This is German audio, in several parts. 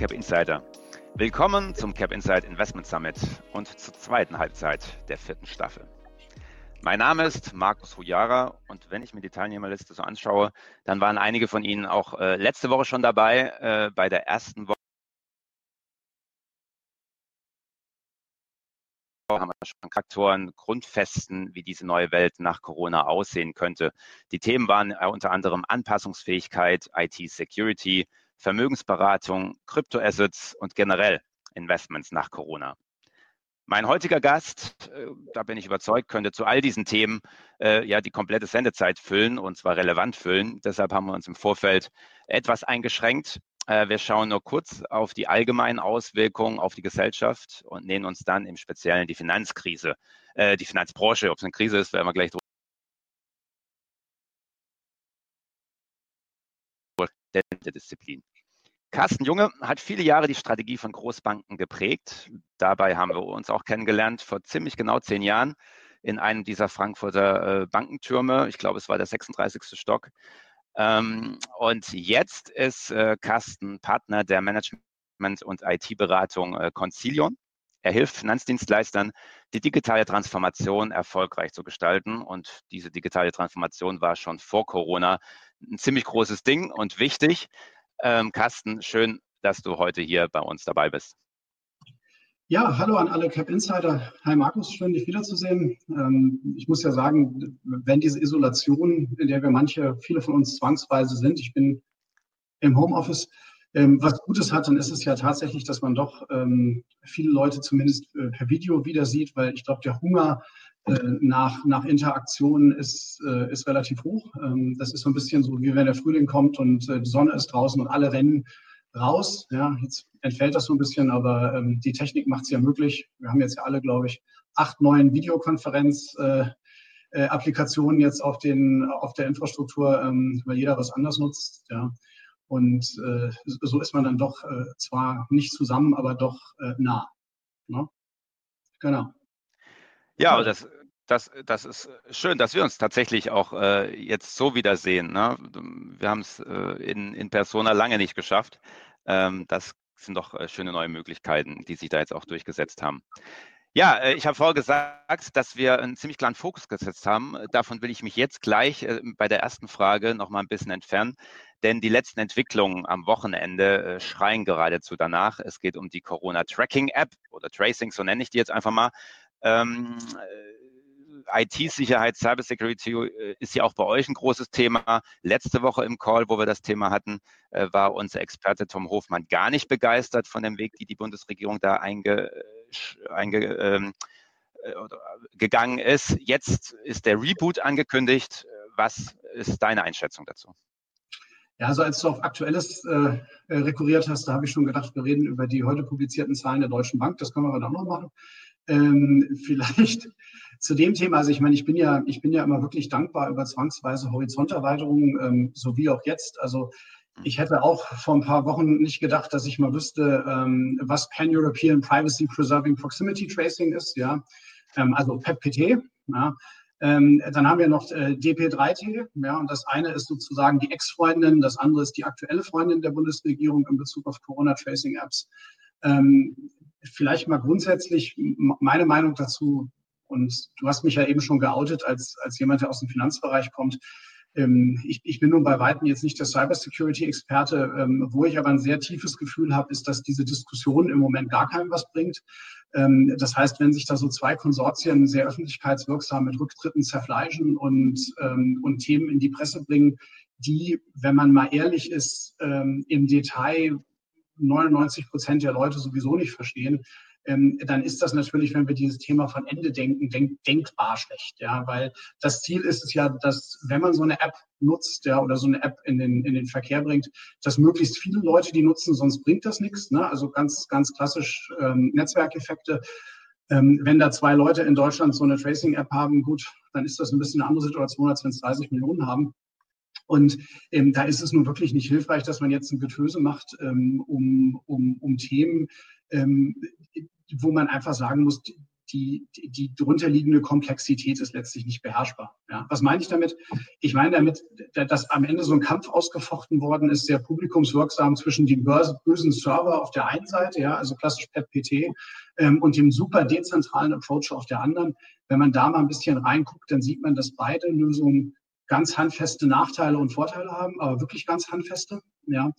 Cap Insider. Willkommen zum Cap Insight Investment Summit und zur zweiten Halbzeit der vierten Staffel. Mein Name ist Markus Hujara und wenn ich mir die Teilnehmerliste so anschaue, dann waren einige von Ihnen auch äh, letzte Woche schon dabei äh, bei der ersten Woche. haben wir schon Faktoren, Grundfesten, wie diese neue Welt nach Corona aussehen könnte. Die Themen waren äh, unter anderem Anpassungsfähigkeit, IT-Security, Vermögensberatung, Kryptoassets und generell Investments nach Corona. Mein heutiger Gast, äh, da bin ich überzeugt, könnte zu all diesen Themen äh, ja die komplette Sendezeit füllen und zwar relevant füllen. Deshalb haben wir uns im Vorfeld etwas eingeschränkt. Äh, wir schauen nur kurz auf die allgemeinen Auswirkungen auf die Gesellschaft und nähern uns dann im Speziellen die Finanzkrise, äh, die Finanzbranche. Ob es eine Krise ist, werden wir gleich drüber der Disziplin. Carsten Junge hat viele Jahre die Strategie von Großbanken geprägt. Dabei haben wir uns auch kennengelernt vor ziemlich genau zehn Jahren in einem dieser Frankfurter äh, Bankentürme. Ich glaube, es war der 36. Stock. Ähm, und jetzt ist äh, Carsten Partner der Management- und IT-Beratung äh, Concilion. Er hilft Finanzdienstleistern, die digitale Transformation erfolgreich zu gestalten. Und diese digitale Transformation war schon vor Corona ein ziemlich großes Ding und wichtig. Ähm, Carsten, schön, dass du heute hier bei uns dabei bist. Ja, hallo an alle Cap Insider. Hi Markus, schön dich wiederzusehen. Ähm, ich muss ja sagen, wenn diese Isolation, in der wir manche, viele von uns zwangsweise sind, ich bin im Homeoffice, ähm, was Gutes hat, dann ist es ja tatsächlich, dass man doch ähm, viele Leute zumindest äh, per Video wieder sieht, weil ich glaube, der Hunger nach, nach Interaktion ist, äh, ist relativ hoch. Ähm, das ist so ein bisschen so, wie wenn der Frühling kommt und äh, die Sonne ist draußen und alle rennen raus. Ja, jetzt entfällt das so ein bisschen, aber ähm, die Technik macht es ja möglich. Wir haben jetzt ja alle, glaube ich, acht neuen Videokonferenz-Applikationen äh, äh, jetzt auf, den, auf der Infrastruktur, ähm, weil jeder was anders nutzt. Ja. Und äh, so ist man dann doch äh, zwar nicht zusammen, aber doch äh, nah. Ne? Genau. Ja, das, das, das ist schön, dass wir uns tatsächlich auch äh, jetzt so wiedersehen. Ne? Wir haben es äh, in, in Persona lange nicht geschafft. Ähm, das sind doch äh, schöne neue Möglichkeiten, die sich da jetzt auch durchgesetzt haben. Ja, äh, ich habe vorher gesagt, dass wir einen ziemlich klaren Fokus gesetzt haben. Davon will ich mich jetzt gleich äh, bei der ersten Frage noch mal ein bisschen entfernen, denn die letzten Entwicklungen am Wochenende schreien geradezu danach. Es geht um die Corona-Tracking-App oder Tracing, so nenne ich die jetzt einfach mal. Ähm, IT-Sicherheit, Cybersecurity äh, ist ja auch bei euch ein großes Thema. Letzte Woche im Call, wo wir das Thema hatten, äh, war unser Experte Tom Hofmann gar nicht begeistert von dem Weg, die die Bundesregierung da einge, einge, ähm, äh, gegangen ist. Jetzt ist der Reboot angekündigt. Was ist deine Einschätzung dazu? Ja, also als du auf Aktuelles äh, rekurriert hast, da habe ich schon gedacht, wir reden über die heute publizierten Zahlen der Deutschen Bank. Das können wir aber auch noch machen. Ähm, vielleicht zu dem Thema, also ich meine, ich bin ja, ich bin ja immer wirklich dankbar über zwangsweise Horizonterweiterungen, ähm, so wie auch jetzt. Also ich hätte auch vor ein paar Wochen nicht gedacht, dass ich mal wüsste, ähm, was Pan-European Privacy Preserving Proximity Tracing ist, ja. Ähm, also PEPPT, ja. Ähm, dann haben wir noch äh, DP3T, ja, und das eine ist sozusagen die Ex-Freundin, das andere ist die aktuelle Freundin der Bundesregierung in Bezug auf Corona-Tracing-Apps. Ähm, vielleicht mal grundsätzlich meine Meinung dazu, und du hast mich ja eben schon geoutet als, als jemand, der aus dem Finanzbereich kommt. Ähm, ich, ich, bin nun bei Weitem jetzt nicht der Cybersecurity-Experte. Ähm, wo ich aber ein sehr tiefes Gefühl habe, ist, dass diese Diskussion im Moment gar keinem was bringt. Ähm, das heißt, wenn sich da so zwei Konsortien sehr öffentlichkeitswirksam mit Rücktritten zerfleischen und, und Themen in die Presse bringen, die, wenn man mal ehrlich ist, im Detail 99 Prozent der Leute sowieso nicht verstehen, ähm, dann ist das natürlich, wenn wir dieses Thema von Ende denken, denk, denkbar schlecht. Ja, weil das Ziel ist es ja, dass wenn man so eine App nutzt, ja, oder so eine App in den, in den Verkehr bringt, dass möglichst viele Leute die nutzen, sonst bringt das nichts. Ne? Also ganz, ganz klassisch ähm, Netzwerkeffekte. Ähm, wenn da zwei Leute in Deutschland so eine Tracing-App haben, gut, dann ist das ein bisschen eine andere Situation, als wenn es 30 Millionen haben. Und ähm, da ist es nun wirklich nicht hilfreich, dass man jetzt ein Getöse macht ähm, um, um, um Themen, ähm, wo man einfach sagen muss, die, die drunter liegende Komplexität ist letztlich nicht beherrschbar. Ja. Was meine ich damit? Ich meine damit, dass am Ende so ein Kampf ausgefochten worden ist, sehr publikumswirksam zwischen dem bösen Server auf der einen Seite, ja, also klassisch PEP-PT, ähm, und dem super dezentralen Approach auf der anderen. Wenn man da mal ein bisschen reinguckt, dann sieht man, dass beide Lösungen ganz handfeste Nachteile und Vorteile haben, aber wirklich ganz handfeste. Ja.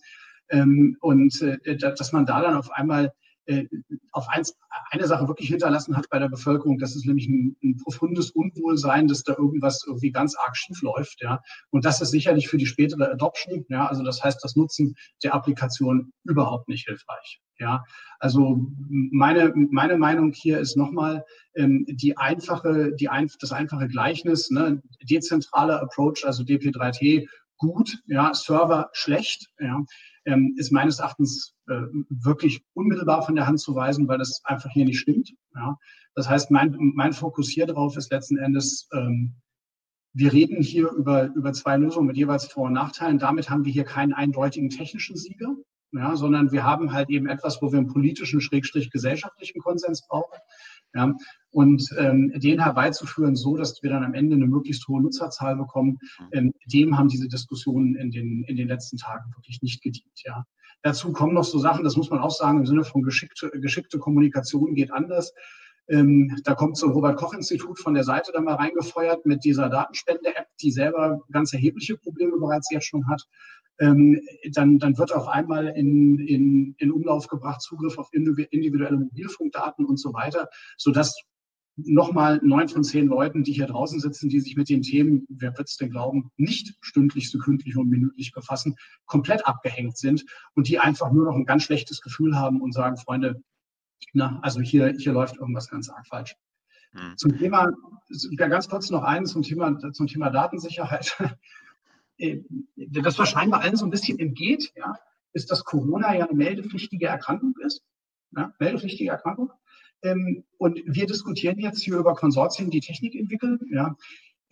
Ähm, und äh, dass man da dann auf einmal äh, auf eins, eine Sache wirklich hinterlassen hat bei der Bevölkerung, das ist nämlich ein, ein, profundes Unwohlsein, dass da irgendwas irgendwie ganz arg schief läuft. Ja. Und das ist sicherlich für die spätere Adoption, ja, also das heißt das Nutzen der Applikation überhaupt nicht hilfreich. Ja, also meine, meine Meinung hier ist nochmal ähm, die einfache, die ein, das einfache Gleichnis, ne, dezentraler Approach, also DP3T, gut, ja, Server schlecht, ja, ähm, ist meines Erachtens äh, wirklich unmittelbar von der Hand zu weisen, weil das einfach hier nicht stimmt. Ja. Das heißt, mein, mein Fokus hier drauf ist letzten Endes, ähm, wir reden hier über, über zwei Lösungen mit jeweils Vor- und Nachteilen. Damit haben wir hier keinen eindeutigen technischen Sieger, ja, sondern wir haben halt eben etwas, wo wir einen politischen, schrägstrich gesellschaftlichen Konsens brauchen. Ja, und ähm, den herbeizuführen, so dass wir dann am Ende eine möglichst hohe Nutzerzahl bekommen, mhm. ähm, dem haben diese Diskussionen in den, in den letzten Tagen wirklich nicht gedient. Ja. Dazu kommen noch so Sachen, das muss man auch sagen, im Sinne von geschickte, geschickte Kommunikation geht anders. Ähm, da kommt so ein Robert-Koch-Institut von der Seite dann mal reingefeuert mit dieser Datenspende-App, die selber ganz erhebliche Probleme bereits jetzt schon hat. Ähm, dann, dann wird auf einmal in, in, in Umlauf gebracht Zugriff auf individuelle Mobilfunkdaten und so weiter, sodass nochmal neun von zehn Leuten, die hier draußen sitzen, die sich mit den Themen, wer wird es denn glauben, nicht stündlich, sekündlich und minütlich befassen, komplett abgehängt sind und die einfach nur noch ein ganz schlechtes Gefühl haben und sagen, Freunde, na, also hier, hier läuft irgendwas ganz arg falsch. Hm. Zum Thema, ganz kurz noch eins zum Thema, zum Thema Datensicherheit. Äh, das wahrscheinlich allen so ein bisschen entgeht, ja, ist, dass Corona ja eine meldepflichtige Erkrankung ist. Ja, meldepflichtige Erkrankung. Ähm, und wir diskutieren jetzt hier über Konsortien, die Technik entwickeln. Ja.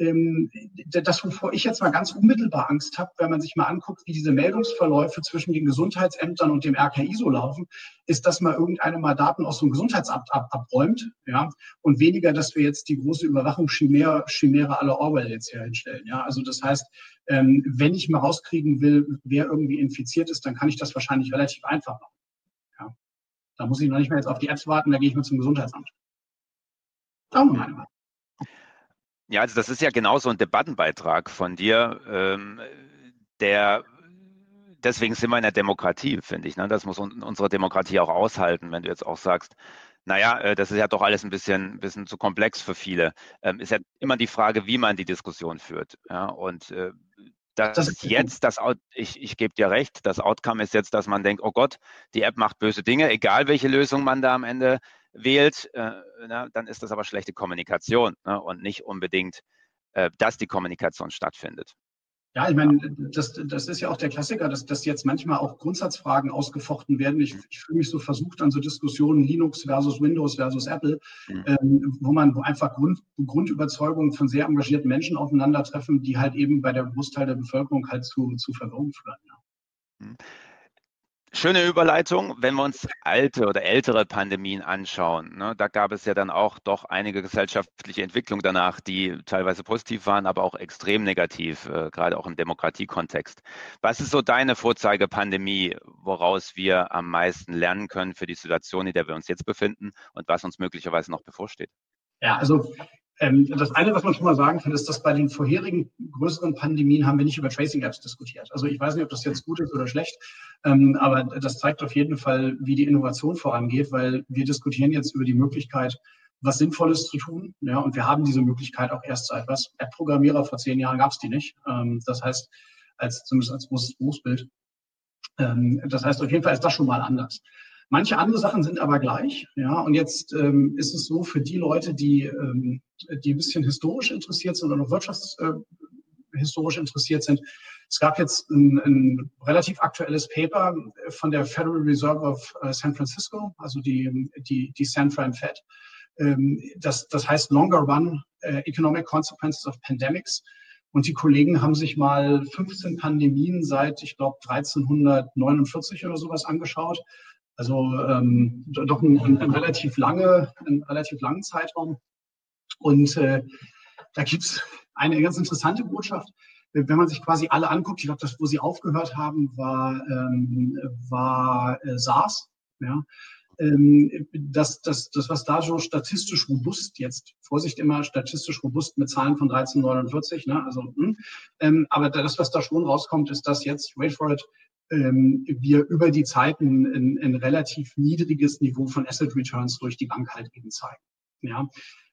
Ähm, das, wovor ich jetzt mal ganz unmittelbar Angst habe, wenn man sich mal anguckt, wie diese Meldungsverläufe zwischen den Gesundheitsämtern und dem RKI so laufen, ist, dass mal irgendeine mal Daten aus dem Gesundheitsamt ab, abräumt, ja, und weniger, dass wir jetzt die große Überwachungschimäre Chimäre aller Orwell jetzt hier hinstellen, ja. Also das heißt, ähm, wenn ich mal rauskriegen will, wer irgendwie infiziert ist, dann kann ich das wahrscheinlich relativ einfach machen. Da muss ich noch nicht mehr jetzt auf die Apps warten, da gehe ich mal zum Gesundheitsamt. Schauen wir mal. Ja, also das ist ja genau so ein Debattenbeitrag von dir, ähm, der deswegen sind wir in der Demokratie, finde ich. Ne? Das muss unsere Demokratie auch aushalten, wenn du jetzt auch sagst, naja, äh, das ist ja doch alles ein bisschen, bisschen zu komplex für viele. Ähm, ist ja immer die Frage, wie man die Diskussion führt. Ja? Und äh, das, das ist jetzt, das, ich, ich gebe dir recht, das Outcome ist jetzt, dass man denkt, oh Gott, die App macht böse Dinge, egal welche Lösung man da am Ende wählt, äh, na, dann ist das aber schlechte Kommunikation ne, und nicht unbedingt, äh, dass die Kommunikation stattfindet. Ja, ich meine, das, das ist ja auch der Klassiker, dass, dass jetzt manchmal auch Grundsatzfragen ausgefochten werden. Ich, ich fühle mich so versucht an so Diskussionen Linux versus Windows versus Apple, mhm. ähm, wo man wo einfach Grund, Grundüberzeugungen von sehr engagierten Menschen aufeinandertreffen, die halt eben bei der Großteil der Bevölkerung halt zu, zu Verwirrung führen. Ja. Mhm. Schöne Überleitung, wenn wir uns alte oder ältere Pandemien anschauen. Ne, da gab es ja dann auch doch einige gesellschaftliche Entwicklungen danach, die teilweise positiv waren, aber auch extrem negativ, äh, gerade auch im Demokratiekontext. Was ist so deine Vorzeigepandemie, woraus wir am meisten lernen können für die Situation, in der wir uns jetzt befinden und was uns möglicherweise noch bevorsteht? Ja, also das eine, was man schon mal sagen kann, ist, dass bei den vorherigen größeren Pandemien haben wir nicht über Tracing-Apps diskutiert. Also ich weiß nicht, ob das jetzt gut ist oder schlecht, ähm, aber das zeigt auf jeden Fall, wie die Innovation vorangeht, weil wir diskutieren jetzt über die Möglichkeit, was Sinnvolles zu tun. Ja, und wir haben diese Möglichkeit auch erst seit was. App-Programmierer vor zehn Jahren gab es die nicht. Ähm, das heißt, als zumindest als großes Berufsbild. das heißt, auf jeden Fall ist das schon mal anders. Manche andere Sachen sind aber gleich. Ja, und jetzt ähm, ist es so für die Leute, die, ähm, die ein bisschen historisch interessiert sind oder noch wirtschaftshistorisch äh, interessiert sind. Es gab jetzt ein, ein, relativ aktuelles Paper von der Federal Reserve of äh, San Francisco, also die, die, die San Fran Fed. Ähm, das, das heißt Longer Run äh, Economic Consequences of Pandemics. Und die Kollegen haben sich mal 15 Pandemien seit, ich glaube, 1349 oder sowas angeschaut Also ähm, doch ein, ein, ein, relativ lange, einen relativ langen Zeitraum. Und äh, da gibt es eine ganz interessante Botschaft. Wenn man sich quasi alle anguckt, ich glaube, das, wo sie aufgehört haben, war, ähm, war äh, SARS. Ja? Ähm, das, das, das, was da so statistisch robust jetzt, Vorsicht immer, statistisch robust mit Zahlen von 1349, ne? also, hm, ähm, aber das, was da schon rauskommt, ist, dass jetzt, wait for it, ähm, wir über die Zeiten ein, ein relativ niedriges Niveau von Asset Returns durch die Bank halt eben zeigen. Ja,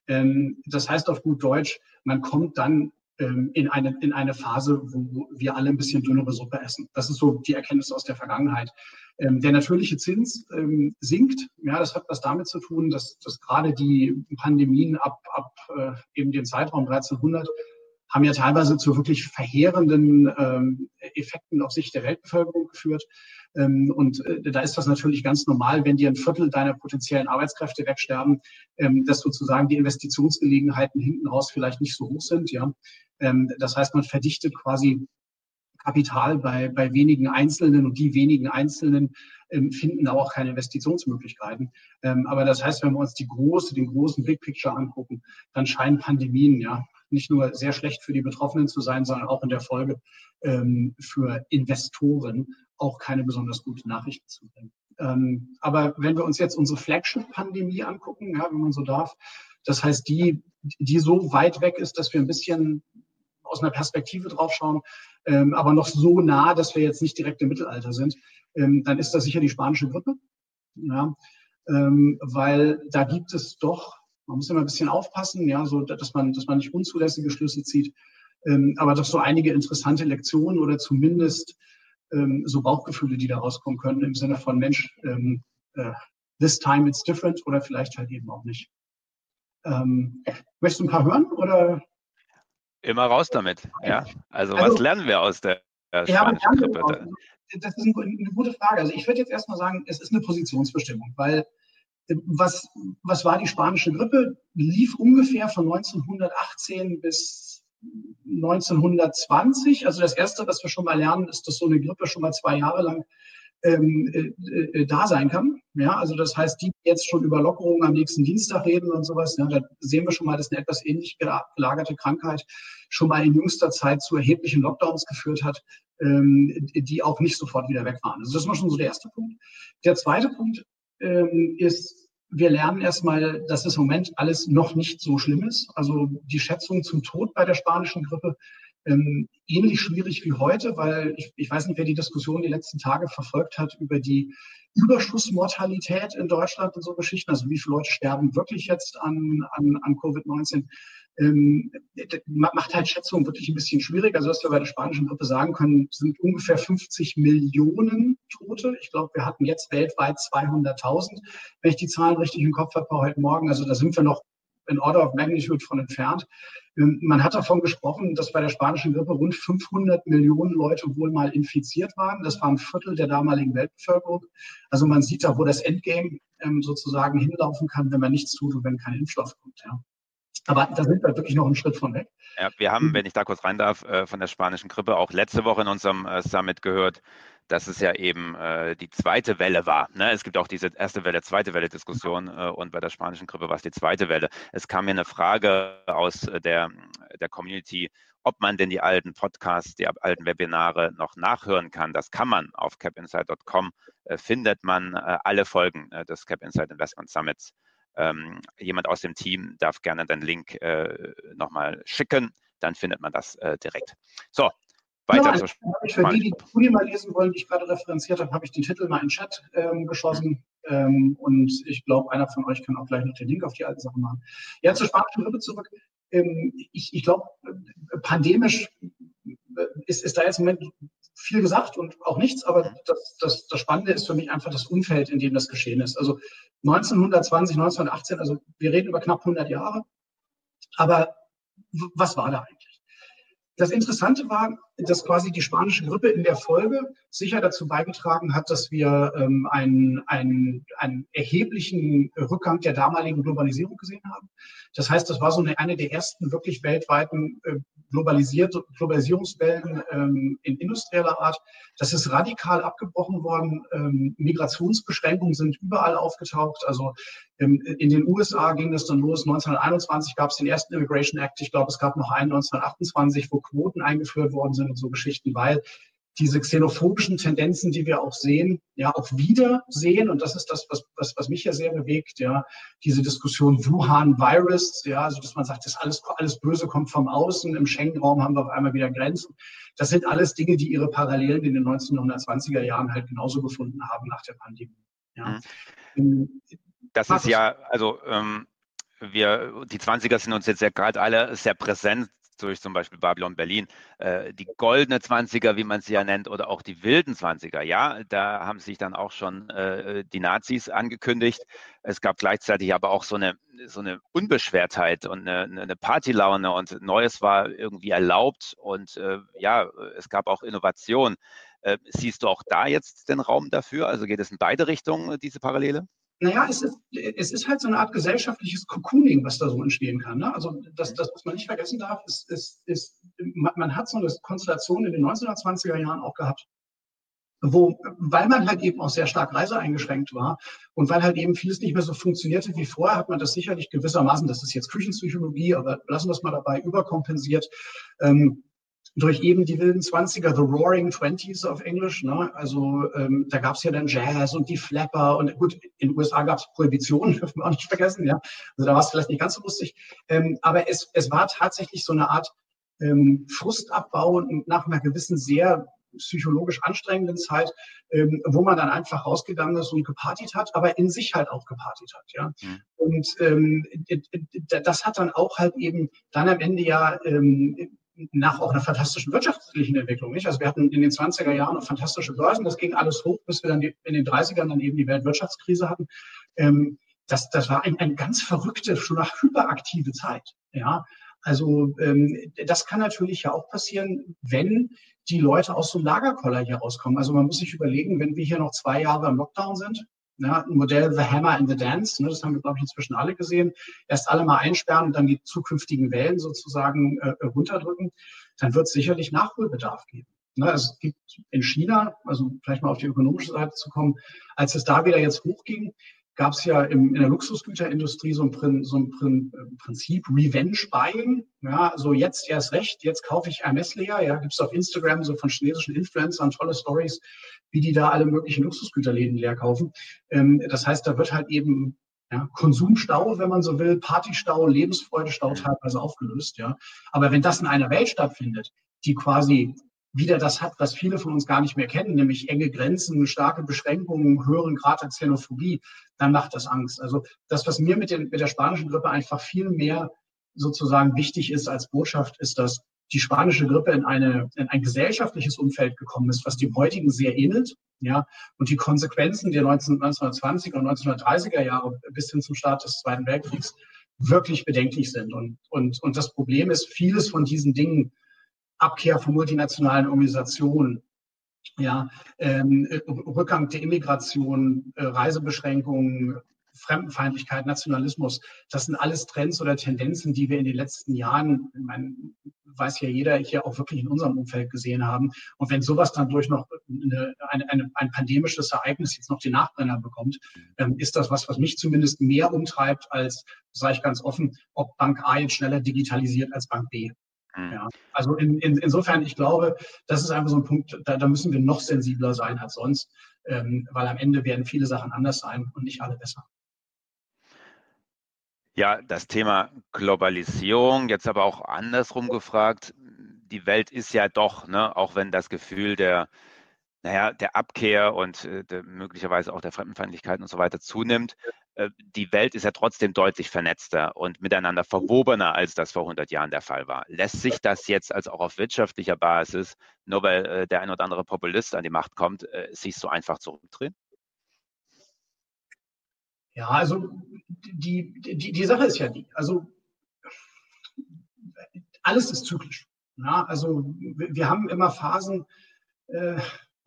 ähm, das heißt auf gut Deutsch, man kommt dann ähm, in eine, in eine Phase, wo wir alle ein bisschen dünnere Suppe essen. Das ist so die Erkenntnis aus der Vergangenheit. Ähm, der natürliche Zins ähm, sinkt. Ja, das hat was damit zu tun, dass, dass gerade die Pandemien ab, ab äh, eben dem Zeitraum 1300 haben ja teilweise zu wirklich verheerenden ähm, Effekten auf Sicht der Weltbevölkerung geführt. Ähm, und äh, da ist das natürlich ganz normal, wenn dir ein Viertel deiner potenziellen Arbeitskräfte wegsterben, ähm, dass sozusagen die Investitionsgelegenheiten hinten raus vielleicht nicht so hoch sind. Ja, ähm, das heißt, man verdichtet quasi Kapital bei, bei wenigen Einzelnen und die wenigen Einzelnen ähm, finden auch keine Investitionsmöglichkeiten. Ähm, aber das heißt, wenn wir uns die große, den großen Big Picture angucken, dann scheinen Pandemien ja nicht nur sehr schlecht für die Betroffenen zu sein, sondern auch in der Folge ähm, für Investoren auch keine besonders gute Nachricht zu bringen. Ähm, aber wenn wir uns jetzt unsere Flagship-Pandemie angucken, ja, wenn man so darf, das heißt die, die so weit weg ist, dass wir ein bisschen aus einer Perspektive draufschauen, ähm, aber noch so nah, dass wir jetzt nicht direkt im Mittelalter sind, ähm, dann ist das sicher die spanische Grippe. Ja, ähm, weil da gibt es doch man muss immer ein bisschen aufpassen, ja, so, dass man, dass man nicht unzulässige Schlüsse zieht. Ähm, aber doch so einige interessante Lektionen oder zumindest ähm, so Bauchgefühle, die da rauskommen können im Sinne von Mensch, ähm, äh, this time it's different oder vielleicht halt eben auch nicht. Ähm, möchtest du ein paar hören oder? Immer raus damit, ja. Also, also was lernen wir aus der spanischen Grippe? Das ist eine gute Frage. Also ich würde jetzt erstmal sagen, es ist eine Positionsbestimmung, weil was, was war die spanische Grippe? Lief ungefähr von 1918 bis 1920. Also das Erste, was wir schon mal lernen, ist, dass so eine Grippe schon mal zwei Jahre lang ähm, äh, äh, da sein kann. Ja, also das heißt, die jetzt schon über Lockerungen am nächsten Dienstag reden und sowas, ja, da sehen wir schon mal, dass eine etwas ähnlich gelagerte Krankheit schon mal in jüngster Zeit zu erheblichen Lockdowns geführt hat, ähm, die auch nicht sofort wieder weg waren. Also das war schon so der erste Punkt. Der zweite Punkt ähm, ist, wir lernen erstmal, dass es im Moment alles noch nicht so schlimm ist. Also die Schätzung zum Tod bei der spanischen Grippe ähm, ähnlich schwierig wie heute, weil ich, ich weiß nicht, wer die Diskussion die letzten Tage verfolgt hat über die Überschussmortalität in Deutschland und so Geschichten. Also wie viele Leute sterben wirklich jetzt an, an, an Covid-19? ähm, macht halt Schätzungen wirklich ein bisschen schwierig. Also was wir bei der spanischen Grippe sagen können, sind ungefähr 50 Millionen Tote. Ich glaube, wir hatten jetzt weltweit 200.000, wenn ich die Zahlen richtig im Kopf habe heute Morgen. Also da sind wir noch in Order of Magnitude von entfernt. Ähm, man hat davon gesprochen, dass bei der spanischen Grippe rund 500 Millionen Leute wohl mal infiziert waren. Das war ein Viertel der damaligen Weltbevölkerung. Also man sieht da, wo das Endgame ähm, sozusagen hinlaufen kann, wenn man nichts tut und wenn kein Impfstoff kommt. Ja. Aber da sind wir wirklich noch einen Schritt von weg. Ja, wir haben, wenn ich da kurz rein darf, äh, von der spanischen Grippe auch letzte Woche in unserem äh, Summit gehört, dass es ja eben äh, die zweite Welle war. Ne? Es gibt auch diese erste Welle, zweite Welle Diskussion und bei der spanischen Grippe war es die zweite Welle. Es kam mir eine Frage aus der, der Community, ob man denn die alten Podcasts, die alten Webinare noch nachhören kann. Das kann man auf capinsight.com, findet man alle Folgen des Cap Insight Investment Summits ähm, jemand aus dem Team darf gerne den Link äh, nochmal schicken, dann findet man das äh, direkt. So, weiter. Ja, für die, die die Studie mal lesen wollen, die ich gerade referenziert habe, habe ich den Titel mal in den Chat ähm, geschossen. Ähm, und ich glaube, einer von euch kann auch gleich noch den Link auf die alten Sachen machen. Ja, zur spanischen Grippe zurück. Ähm, ich, ich glaube, äh, pandemisch äh, ist, ist da jetzt im Moment viel gesagt und auch nichts, aber das, das, das Spannende ist für mich einfach das Umfeld, in dem das geschehen ist. Also 1920, 1918, also wir reden über knapp 100 Jahre, aber was war da eigentlich? Das Interessante war, dass quasi die spanische Grippe in der Folge sicher dazu beigetragen hat, dass wir ähm, einen, einen, einen erheblichen Rückgang der damaligen Globalisierung gesehen haben. Das heißt, das war so eine, eine der ersten wirklich weltweiten äh, globalisiert, Globalisierungswellen ähm, in industrieller Art. Das ist radikal abgebrochen worden. Ähm, Migrationsbeschränkungen sind überall aufgetaucht. Also ähm, in den USA ging das dann los. 1921 gab es den ersten Immigration Act. Ich glaube, es gab noch einen 1928, wo Quoten eingeführt worden sind und so Geschichten, weil diese xenophobischen Tendenzen, die wir auch sehen, ja auch wieder sehen. Und das ist das, was, was, was mich ja sehr bewegt, ja, diese Diskussion Wuhan-Virus, ja, also dass man sagt, das alles, alles Böse kommt vom Außen. Im Schengen-Raum haben wir auf einmal wieder Grenzen. Das sind alles Dinge, die ihre Parallelen in den 1920er Jahren halt genauso gefunden haben nach der Pandemie. Ja. Mhm. Das ist ja, also ähm, wir, die 20er sind uns jetzt ja gerade alle sehr präsent durch zum Beispiel Babylon Berlin, äh, die goldene 20er, wie man sie ja nennt, oder auch die wilden 20er. Ja, da haben sich dann auch schon äh, die Nazis angekündigt. Es gab gleichzeitig aber auch so eine, so eine Unbeschwertheit und eine, eine Partylaune und Neues war irgendwie erlaubt und äh, ja, es gab auch Innovation. Äh, siehst du auch da jetzt den Raum dafür? Also geht es in beide Richtungen, diese Parallele? Naja, es ist, es ist halt so eine Art gesellschaftliches Cocooning, was da so entstehen kann. Ne? Also das, das, was man nicht vergessen darf, ist, ist, ist man, man hat so eine Konstellation in den 1920er Jahren auch gehabt, wo, weil man halt eben auch sehr stark reiseeingeschränkt war und weil halt eben vieles nicht mehr so funktionierte wie vorher, hat man das sicherlich gewissermaßen, das ist jetzt Küchenpsychologie, aber lassen wir es mal dabei, überkompensiert. Ähm, durch eben die wilden Zwanziger, The Roaring Twenties auf Englisch. Ne? Also ähm, da gab es ja dann Jazz und die Flapper und gut, in den USA gab es Prohibitionen, dürfen wir auch nicht vergessen. Ja? Also da war es vielleicht nicht ganz so lustig. Ähm, aber es, es war tatsächlich so eine Art ähm, Frustabbau und nach einer gewissen sehr psychologisch anstrengenden Zeit, ähm, wo man dann einfach rausgegangen ist und gepartigt hat, aber in sich halt auch gepartigt hat. Ja? Mhm. Und ähm, das hat dann auch halt eben dann am Ende ja ähm, nach auch einer fantastischen wirtschaftlichen Entwicklung. Nicht? Also wir hatten in den 20er Jahren noch fantastische Börsen, das ging alles hoch, bis wir dann die, in den 30ern dann eben die Weltwirtschaftskrise hatten. Ähm, das, das war eine ein ganz verrückte, schon nach hyperaktive Zeit. Ja, also ähm, das kann natürlich ja auch passieren, wenn die Leute aus so einem Lagerkoller hier rauskommen. Also man muss sich überlegen, wenn wir hier noch zwei Jahre im Lockdown sind, ja, ein Modell The Hammer and the Dance, ne, das haben wir, glaube ich, inzwischen alle gesehen. Erst alle mal einsperren und dann die zukünftigen Wellen sozusagen äh, runterdrücken. Dann wird es sicherlich Nachholbedarf geben. Ne, es gibt in China, also vielleicht mal auf die ökonomische Seite zu kommen, als es da wieder jetzt hochging, gab es ja im, in der Luxusgüterindustrie so ein, so ein äh, Prinzip Revenge Buying. Ja, so jetzt erst recht, jetzt kaufe ich Hermes leer. Ja, gibt es auf Instagram so von chinesischen Influencern tolle Stories, wie die da alle möglichen Luxusgüterläden leer kaufen. Ähm, das heißt, da wird halt eben ja, Konsumstau, wenn man so will, Partystau, Lebensfreudestau teilweise aufgelöst. Ja, aber wenn das in einer Welt stattfindet, die quasi wieder das hat, was viele von uns gar nicht mehr kennen, nämlich enge Grenzen, starke Beschränkungen, höheren Grad der Xenophobie, dann macht das Angst. Also das, was mir mit, den, mit der spanischen Grippe einfach viel mehr sozusagen wichtig ist als Botschaft, ist, dass die spanische Grippe in, eine, in ein gesellschaftliches Umfeld gekommen ist, was dem heutigen sehr ähnelt. Ja, und die Konsequenzen der 19, 1920er und 1930er Jahre bis hin zum Start des Zweiten Weltkriegs wirklich bedenklich sind. Und, und, und das Problem ist, vieles von diesen Dingen Abkehr von multinationalen Organisationen, ja, ähm, Rückgang der Immigration, äh, Reisebeschränkungen, Fremdenfeindlichkeit, Nationalismus, das sind alles Trends oder Tendenzen, die wir in den letzten Jahren, man weiß ja jeder, hier auch wirklich in unserem Umfeld gesehen haben. Und wenn sowas dann durch noch eine, eine, eine, ein pandemisches Ereignis jetzt noch den Nachbrenner bekommt, ähm, ist das was, was mich zumindest mehr umtreibt, als, sage ich ganz offen, ob Bank A jetzt schneller digitalisiert als Bank B. Mhm. Ja, also in, in, insofern, ich glaube, das ist einfach so ein Punkt, da, da müssen wir noch sensibler sein als sonst, ähm, weil am Ende werden viele Sachen anders sein und nicht alle besser. Ja, das Thema Globalisierung, jetzt aber auch andersrum gefragt, die Welt ist ja doch, ne, auch wenn das Gefühl der, naja, der Abkehr und äh, der, möglicherweise auch der Fremdenfeindlichkeit und so weiter zunimmt, äh, die Welt ist ja trotzdem deutlich vernetzter und miteinander verwobener, als das vor 100 Jahren der Fall war. Lässt sich das jetzt also auch auf wirtschaftlicher Basis, nur weil äh, der ein oder andere Populist an die Macht kommt, äh, sich so einfach zurückdrehen? Ja, also die, die, die Sache ist ja die, also alles ist zyklisch. Ja, also wir haben immer Phasen,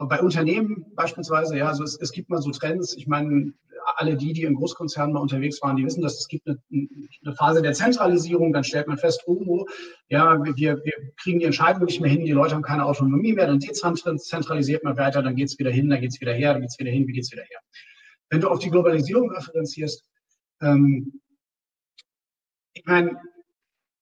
äh, bei Unternehmen beispielsweise, ja, also es, es gibt mal so Trends. Ich meine, alle die, die in Großkonzernen mal unterwegs waren, die wissen, dass es gibt eine, eine Phase der Zentralisierung. Dann stellt man fest, oh ja, wir, wir kriegen die Entscheidung nicht mehr hin, die Leute haben keine Autonomie mehr, dann dezentralisiert man weiter, dann geht es wieder hin, dann geht es wieder her, dann geht es wieder hin, wie geht es wieder her. Wenn du auf die Globalisierung referenzierst, ähm, ich meine,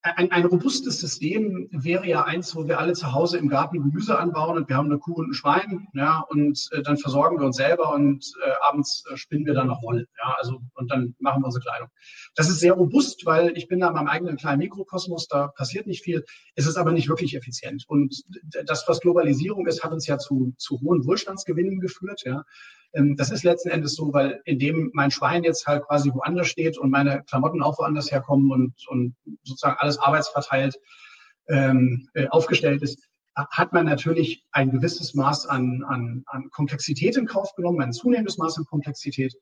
ein, ein robustes System wäre ja eins, wo wir alle zu Hause im Garten Gemüse anbauen und wir haben eine Kuh und ein Schwein, ja, und äh, dann versorgen wir uns selber und äh, abends äh, spinnen wir dann noch Wolle, ja, also und dann machen wir unsere Kleidung. Das ist sehr robust, weil ich bin da in meinem eigenen kleinen Mikrokosmos, da passiert nicht viel, es ist aber nicht wirklich effizient. Und das, was Globalisierung ist, hat uns ja zu, zu hohen Wohlstandsgewinnen geführt, ja. Ähm, das ist letzten Endes so, weil indem mein Schwein jetzt halt quasi woanders steht und meine Klamotten auch woanders herkommen und, und sozusagen alles arbeitsverteilt ähm, äh, aufgestellt ist, hat man natürlich ein gewisses Maß an, an, an Komplexität in Kauf genommen, ein zunehmendes Maß an Komplexität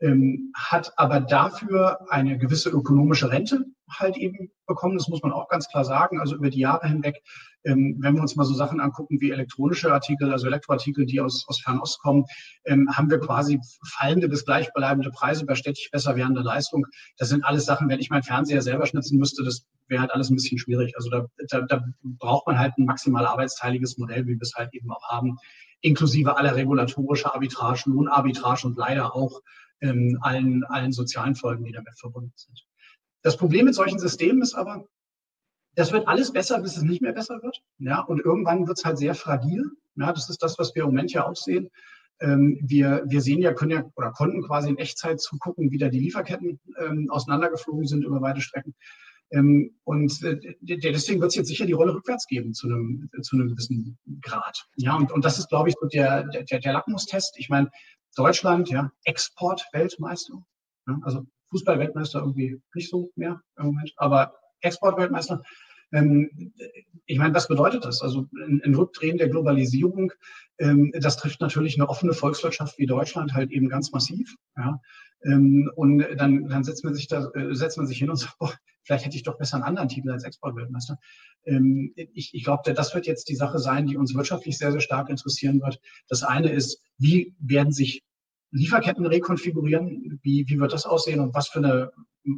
ähm, hat aber dafür eine gewisse ökonomische Rente halt eben bekommen. Das muss man auch ganz klar sagen. Also über die Jahre hinweg, ähm, wenn wir uns mal so Sachen angucken wie elektronische Artikel, also Elektroartikel, die aus, aus Fernost kommen, ähm, haben wir quasi fallende bis gleichbleibende Preise bei stetig besser werdender Leistung. Das sind alles Sachen, wenn ich meinen Fernseher selber schnitzen müsste, das wäre halt alles ein bisschen schwierig. Also da, da, da braucht man halt ein maximal arbeitsteiliges Modell, wie wir es halt eben auch haben, inklusive aller regulatorischer Arbitrage, Lohnarbitrage und leider auch ähm, allen, allen sozialen Folgen, die damit verbunden sind. Das Problem mit solchen Systemen ist aber, das wird alles besser, bis es nicht mehr besser wird. Ja, und irgendwann wird es halt sehr fragil. Ja, das ist das, was wir im Moment ja auch sehen. Ähm, wir, wir sehen ja, können ja oder konnten quasi in Echtzeit zugucken, wie da die Lieferketten ähm, auseinandergeflogen sind über weite Strecken. Ähm, und äh, deswegen wird es jetzt sicher die Rolle rückwärts geben zu einem, zu einem gewissen Grad. Ja, und, und das ist, glaube ich, so der, der, der Lackmustest. Ich meine, Deutschland, ja, Export-Weltmeister. Ja, also Fußball-Weltmeister irgendwie nicht so mehr im Moment, aber Export-Weltmeister. Ähm, ich meine, was bedeutet das? Also ein, Rückdrehen der Globalisierung, ähm, das trifft natürlich eine offene Volkswirtschaft wie Deutschland halt eben ganz massiv. Ja? Ähm, und dann, dann setzt man sich da, äh, setzt man sich hin und sagt, boah, vielleicht hätte ich doch besser einen anderen Titel als Exportweltmeister. Ich ich glaube, das wird jetzt die Sache sein, die uns wirtschaftlich sehr, sehr stark interessieren wird. Das eine ist, wie werden sich Lieferketten rekonfigurieren? Wie, wie wird das aussehen und was für eine,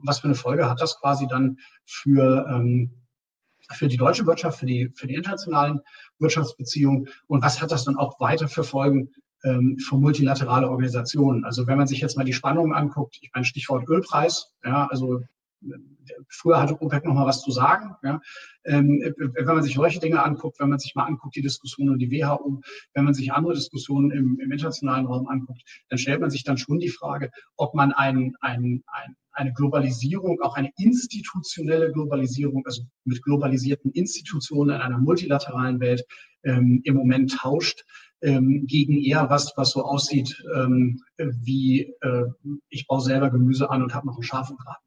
was für eine Folge hat das quasi dann für, ähm, für die deutsche Wirtschaft, für die, für die internationalen Wirtschaftsbeziehungen und was hat das dann auch weiter für Folgen ähm, für multilaterale Organisationen? Also wenn man sich jetzt mal die Spannungen anguckt, ich meine Stichwort Ölpreis, ja, also Früher hatte OPEC noch mal was zu sagen. Ja. Ähm, wenn man sich solche Dinge anguckt, wenn man sich mal anguckt, die Diskussion um die WHO, wenn man sich andere Diskussionen im, im, internationalen Raum anguckt, dann stellt man sich dann schon die Frage, ob man ein, ein, ein, eine Globalisierung, auch eine institutionelle Globalisierung, also mit globalisierten Institutionen in einer multilateralen Welt ähm, im Moment tauscht ähm, gegen eher was, was so aussieht ähm, wie äh, ich baue selber Gemüse an und habe noch einen scharfen Braten.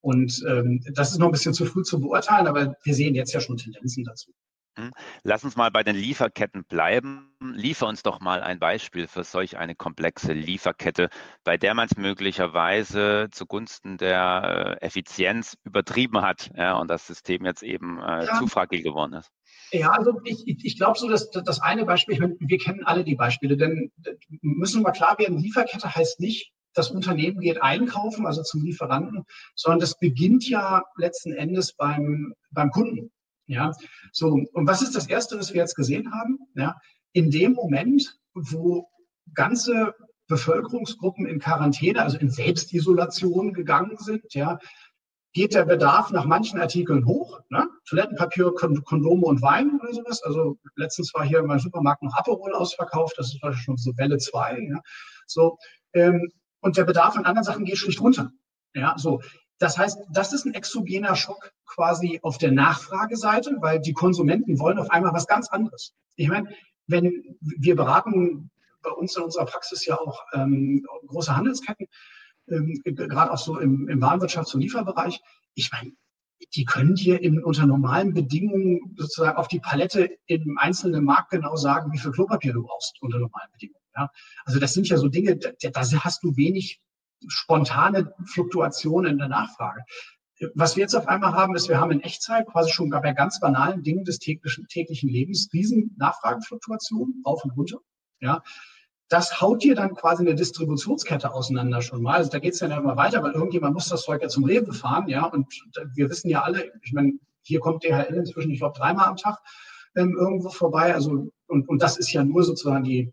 Und ähm, das ist noch ein bisschen zu früh zu beurteilen, aber wir sehen jetzt ja schon Tendenzen dazu. Hm. Lass uns mal bei den Lieferketten bleiben. Liefer uns doch mal ein Beispiel für solch eine komplexe Lieferkette, bei der man es möglicherweise zugunsten der äh, Effizienz übertrieben hat ja, und das System jetzt eben äh, ja. zu fragil geworden ist. Ja, also ich, ich glaube so, dass das eine Beispiel, ich meine, wir kennen alle die Beispiele, denn müssen wir mal klar werden, Lieferkette heißt nicht, das Unternehmen geht einkaufen, also zum Lieferanten, sondern das beginnt ja letzten Endes beim, beim Kunden. Ja, so. Und was ist das erste, was wir jetzt gesehen haben? Ja, in dem Moment, wo ganze Bevölkerungsgruppen in Quarantäne, also in Selbstisolation gegangen sind, ja, geht der Bedarf nach manchen Artikeln hoch. Ne? Toilettenpapier, Kondome und Wein oder sowas. Also letztens war hier in meinem Supermarkt noch Aperol ausverkauft. Das ist schon so Welle 2. Ja? So, ähm, und der Bedarf an anderen Sachen geht schlicht runter. Ja, so. Das heißt, das ist ein exogener Schock quasi auf der Nachfrageseite, weil die Konsumenten wollen auf einmal was ganz anderes. Ich meine, wenn wir beraten bei uns in unserer Praxis ja auch ähm, große Handelsketten, ähm, gerade auch so im, im Warenwirtschafts- und Lieferbereich. Ich meine, die können dir in, unter normalen Bedingungen sozusagen auf die Palette im einzelnen Markt genau sagen, wie viel Klopapier du brauchst unter normalen Bedingungen. Ja? Also das sind ja so Dinge, da, da hast du wenig spontane Fluktuationen in der Nachfrage. Was wir jetzt auf einmal haben, ist, wir haben in Echtzeit quasi schon bei ganz banalen Dingen des täglichen, täglichen Lebens riesen Nachfragefluktuationen, rauf und runter. ja, das haut dir dann quasi eine Distributionskette auseinander schon mal. Also da geht es ja dann immer weiter, weil irgendjemand muss das Zeug ja zum Rewe fahren, ja. Und wir wissen ja alle, ich meine, hier kommt DHL inzwischen, ich glaube, dreimal am Tag ähm, irgendwo vorbei. Also, und, und das ist ja nur sozusagen die,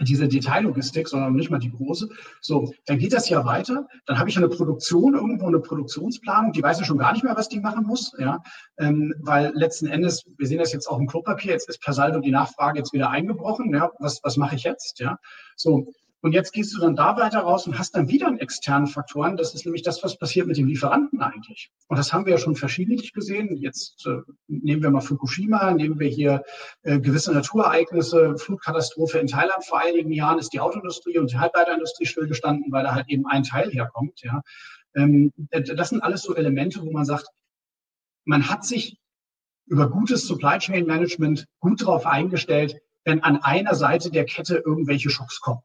diese Detaillogistik, sondern nicht mal die große. So, dann geht das ja weiter. Dann habe ich eine Produktion, irgendwo eine Produktionsplanung, die weiß ja schon gar nicht mehr, was die machen muss, ja, ähm, weil letzten Endes, wir sehen das jetzt auch im Klopapier, jetzt ist per Saldo die Nachfrage jetzt wieder eingebrochen, ja, was, was mache ich jetzt, ja, so, und jetzt gehst du dann da weiter raus und hast dann wieder einen externen Faktoren. Das ist nämlich das, was passiert mit dem Lieferanten eigentlich. Und das haben wir ja schon verschiedentlich gesehen. Jetzt äh, nehmen wir mal Fukushima, nehmen wir hier äh, gewisse Naturereignisse, Flutkatastrophe in Thailand vor einigen Jahren ist die Autoindustrie und die Halbleiterindustrie stillgestanden, weil da halt eben ein Teil herkommt. Ja. Ähm, das sind alles so Elemente, wo man sagt, man hat sich über gutes Supply Chain Management gut darauf eingestellt, wenn an einer Seite der Kette irgendwelche Schocks kommen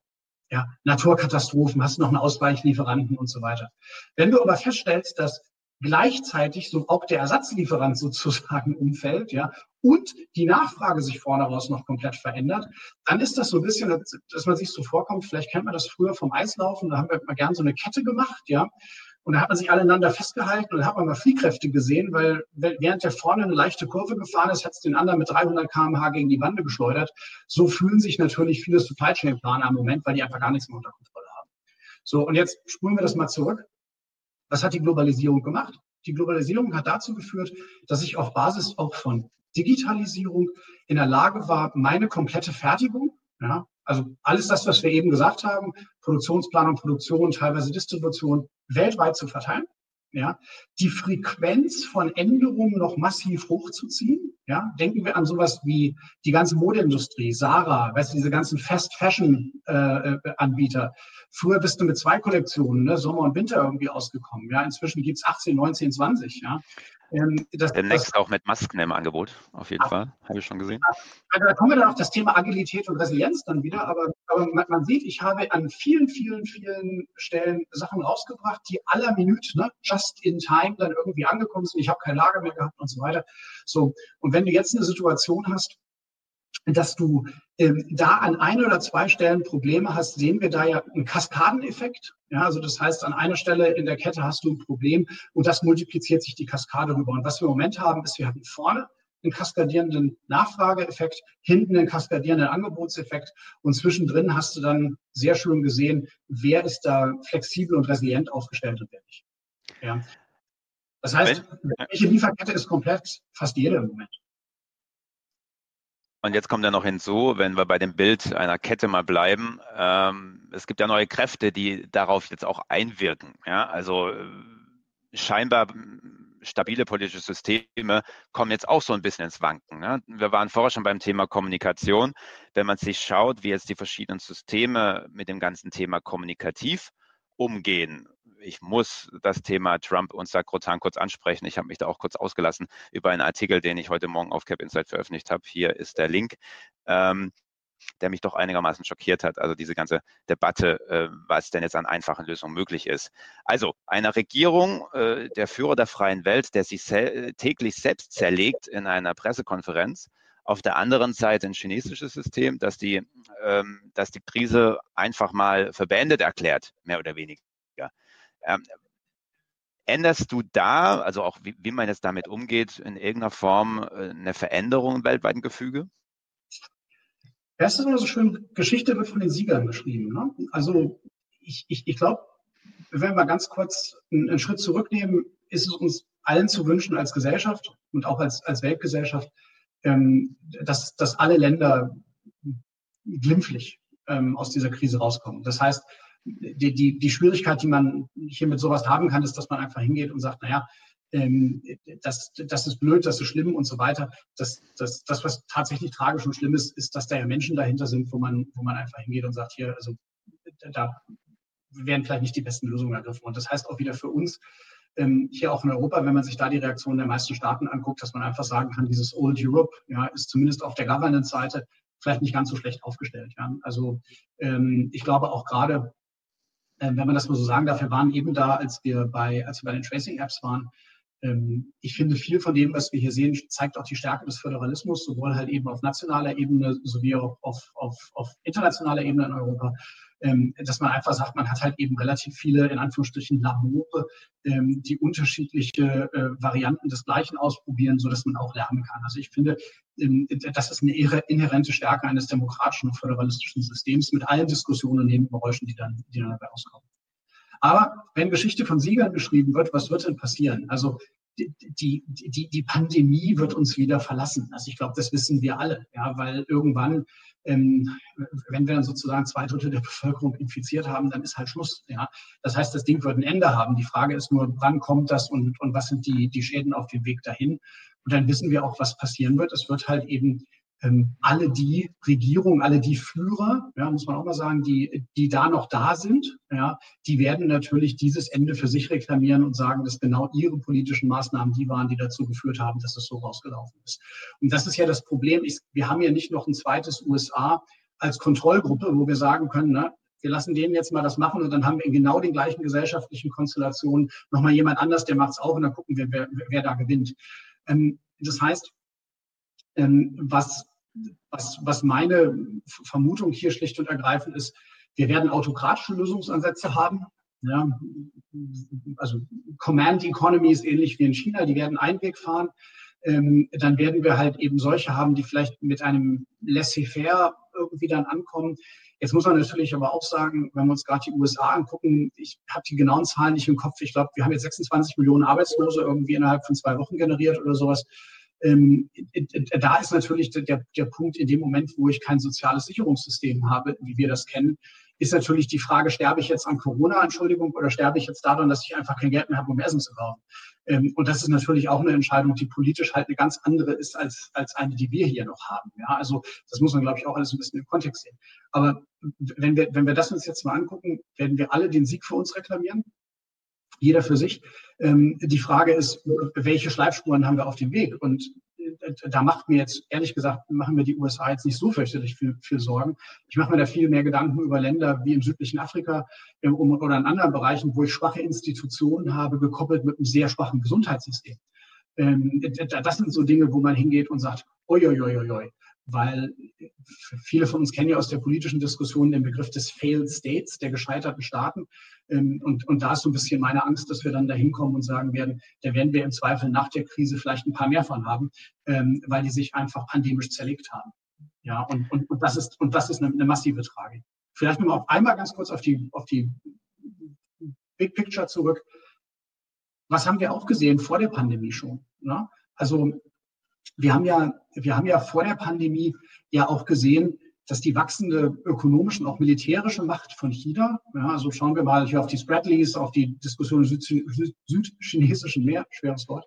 ja, Naturkatastrophen, hast noch einen Ausweichlieferanten und so weiter. Wenn du aber feststellst, dass gleichzeitig so auch der Ersatzlieferant sozusagen umfällt, ja, und die Nachfrage sich vorne raus noch komplett verändert, dann ist das so ein bisschen, dass man sich so vorkommt, vielleicht kennt man das früher vom Eislaufen, da haben wir mal gern so eine Kette gemacht, ja, und da hat man sich aneinander festgehalten und da hat man mal Fliehkräfte gesehen, weil während der vorne eine leichte Kurve gefahren ist, hat es den anderen mit 300 km/h gegen die Wande geschleudert. So fühlen sich natürlich viele Supply Chain Planer im Moment, weil die einfach gar nichts mehr unter Kontrolle haben. So, und jetzt spulen wir das mal zurück. Was hat die Globalisierung gemacht? Die Globalisierung hat dazu geführt, dass ich auf Basis auch von Digitalisierung in der Lage war, meine komplette Fertigung, ja, also alles das, was wir eben gesagt haben, Produktionsplanung, Produktion, teilweise Distribution, weltweit zu verteilen. Ja, die Frequenz von Änderungen noch massiv hochzuziehen. Ja, denken wir an sowas wie die ganze Modeindustrie, Sarah, weißt du, diese ganzen Fast Fashion äh, äh, Anbieter. Früher bist du mit zwei Kollektionen, ne, Sommer und Winter irgendwie ausgekommen. Ja, inzwischen gibt's 18, 19, 20. Ja, ähm, das, Demnächst das, auch mit Masken im Angebot, auf jeden ah, Fall, habe ich schon gesehen. Also da kommen wir dann auf das Thema Agilität und Resilienz dann wieder, aber, aber man, man, sieht, ich habe an vielen, vielen, vielen Stellen Sachen rausgebracht, die aller Minute, ne, just in time dann irgendwie angekommen sind. Ich habe kein Lager mehr gehabt und so weiter. So, und wenn du jetzt eine Situation hast, dass du ähm, da an ein oder zwei Stellen Probleme hast, sehen wir da ja einen Kaskadeneffekt. Ja, also das heißt, an einer Stelle in der Kette hast du ein Problem und das multipliziert sich die Kaskade rüber. Und was wir im Moment haben, ist, wir haben vorne einen kaskadierenden Nachfrageeffekt, hinten einen kaskadierenden Angebotseffekt und zwischendrin hast du dann sehr schön gesehen, wer ist da flexibel und resilient aufgestellt und wer nicht. Ja. Das heißt, welche Lieferkette ist komplett? Fast jede im Moment. Und jetzt kommt ja noch hinzu, wenn wir bei dem Bild einer Kette mal bleiben, ähm, es gibt ja neue Kräfte, die darauf jetzt auch einwirken. Ja? Also äh, scheinbar hm, stabile politische Systeme kommen jetzt auch so ein bisschen ins Wanken. Ne? Wir waren vorher schon beim Thema Kommunikation. Wenn man sich schaut, wie jetzt die verschiedenen Systeme mit dem ganzen Thema kommunikativ umgehen, ich muss das Thema Trump und Sakrotan kurz ansprechen. Ich habe mich da auch kurz ausgelassen über einen Artikel, den ich heute Morgen auf Cap Insight veröffentlicht habe. Hier ist der Link. Ähm, der mich doch einigermaßen schockiert hat. Also diese ganze Debatte, äh, was denn jetzt an einfachen Lösungen möglich ist. Also eine Regierung, äh, der Führer der freien Welt, der sich täglich selbst zerlegt in einer Pressekonferenz. Auf der anderen Seite ein chinesisches System, das die, ähm, das die Krise einfach mal für beendet erklärt, mehr oder weniger. Ähm, änderst du da, also auch wie, wie, man jetzt damit umgeht, in irgendeiner Form äh, eine Veränderung im weltweiten Gefüge? Das ist immer so schön, Geschichte wird von den Siegern geschrieben. Ne? Also ich, ich, ich glaube, wenn wir mal ganz kurz einen, einen, Schritt zurücknehmen, ist es uns allen zu wünschen als Gesellschaft und auch als, als Weltgesellschaft, ähm, dass, dass alle Länder glimpflich ähm, aus dieser Krise rauskommen. Das heißt, die, die, die Schwierigkeit, die man hier mit sowas haben kann, ist, dass man einfach hingeht und sagt, naja, ähm, das, das ist blöd, das ist schlimm und so weiter. Das, das, das, was tatsächlich tragisch und schlimm ist, ist, dass da ja Menschen dahinter sind, wo man, wo man einfach hingeht und sagt, hier, also da werden vielleicht nicht die besten Lösungen ergriffen. Und das heißt auch wieder für uns, ähm, hier auch in Europa, wenn man sich da die Reaktionen der meisten Staaten anguckt, dass man einfach sagen kann, dieses Old Europe ja, ist zumindest auf der Governance-Seite vielleicht nicht ganz so schlecht aufgestellt. Ja. Also ähm, ich glaube auch gerade wenn man das mal so sagen darf, wir waren eben da, als wir bei, als wir bei den Tracing-Apps waren, ähm, ich finde, viel von dem, was wir hier sehen, zeigt auch die Stärke des Föderalismus, sowohl halt eben auf nationaler Ebene sowie auch auf, auf, auf internationaler Ebene in Europa, dass man einfach sagt, man hat halt eben relativ viele, in Anführungsstrichen, Labore, ähm, die unterschiedliche äh, Varianten des Gleichen ausprobieren, sodass man auch lernen kann. Also ich finde, das ist eine inhärente Stärke eines demokratischen und föderalistischen Systems mit allen Diskussionen und Nebengeräuschen, die dann, die dann dabei auskommen. Aber wenn Geschichte von Siegern geschrieben wird, was wird denn passieren? Also die, die, die, die Pandemie wird uns wieder verlassen. Also ich glaube, das wissen wir alle, ja, weil irgendwann, ähm, wenn wir dann sozusagen zwei Drittel der Bevölkerung infiziert haben, dann ist halt Schluss. Ja. Das heißt, das Ding wird ein Ende haben. Die Frage ist nur, wann kommt das und, und was sind die, die Schäden auf dem Weg dahin? Und dann wissen wir auch, was passieren wird. Es wird halt eben ähm, alle die Regierungen, alle die Führer, ja, muss man auch mal sagen, die, die da noch da sind, ja, die werden natürlich dieses Ende für sich reklamieren und sagen, dass genau ihre politischen Maßnahmen die waren, die dazu geführt haben, dass es so rausgelaufen ist. Und das ist ja das Problem. Ich, wir haben ja nicht noch ein zweites USA als Kontrollgruppe, wo wir sagen können, ne, wir lassen denen jetzt mal das machen und dann haben wir in genau den gleichen gesellschaftlichen Konstellationen nochmal jemand anders, der macht es auch und dann gucken wir, wer, wer da gewinnt. Ähm, das heißt, ähm, was was, was meine Vermutung hier schlicht und ergreifend ist, wir werden autokratische Lösungsansätze haben. Ja, also Command Economy ist ähnlich wie in China, die werden einen Weg fahren. Ähm, dann werden wir halt eben solche haben, die vielleicht mit einem laissez-faire irgendwie dann ankommen. Jetzt muss man natürlich aber auch sagen, wenn wir uns gerade die USA angucken, ich habe die genauen Zahlen nicht im Kopf. Ich glaube, wir haben jetzt 26 Millionen Arbeitslose irgendwie innerhalb von zwei Wochen generiert oder sowas ähm, da ist natürlich der, der Punkt in dem Moment, wo ich kein soziales Sicherungssystem habe, wie wir das kennen, ist natürlich die Frage, sterbe ich jetzt an Corona, Entschuldigung, oder sterbe ich jetzt daran, dass ich einfach kein Geld mehr habe, um Essen zu kaufen? Ähm, und das ist natürlich auch eine Entscheidung, die politisch halt eine ganz andere ist als, als eine, die wir hier noch haben. Ja, also das muss man, glaube ich, auch alles ein bisschen im Kontext sehen. Aber wenn wir, wenn wir das uns jetzt mal angucken, werden wir alle den Sieg für uns reklamieren jeder für sich. Ähm, die Frage ist, welche Schleifspuren haben wir auf dem Weg? Und äh, da macht mir jetzt, ehrlich gesagt, machen mir die USA jetzt nicht so fürchterlich viel, viel Sorgen. Ich mache mir da viel mehr Gedanken über Länder wie im südlichen Afrika äh, oder in anderen Bereichen, wo ich schwache Institutionen habe, gekoppelt mit einem sehr schwachen Gesundheitssystem. Ähm, das sind so Dinge, wo man hingeht und sagt, oi, oi, oi, oi, weil viele von uns kennen ja aus der politischen Diskussion den Begriff des Failed States, der gescheiterten Staaten. Ähm, und, und da ist so ein bisschen meine Angst, dass wir dann da hinkommen und sagen werden, da werden wir im Zweifel nach der Krise vielleicht ein paar mehr von haben, ähm, weil die sich einfach pandemisch zerlegt haben. Ja, und, und, und das ist, und das ist eine, eine massive Tragik. Vielleicht nochmal auf einmal ganz kurz auf die, auf die Big Picture zurück. Was haben wir auch gesehen vor der Pandemie schon? Ne? Also wir haben ja, wir haben ja vor der Pandemie ja auch gesehen, dass die wachsende ökonomische und auch militärische Macht von China, ja, also schauen wir mal hier auf die Spreadleys, auf die Diskussion im südchinesischen Meer, schweres Wort,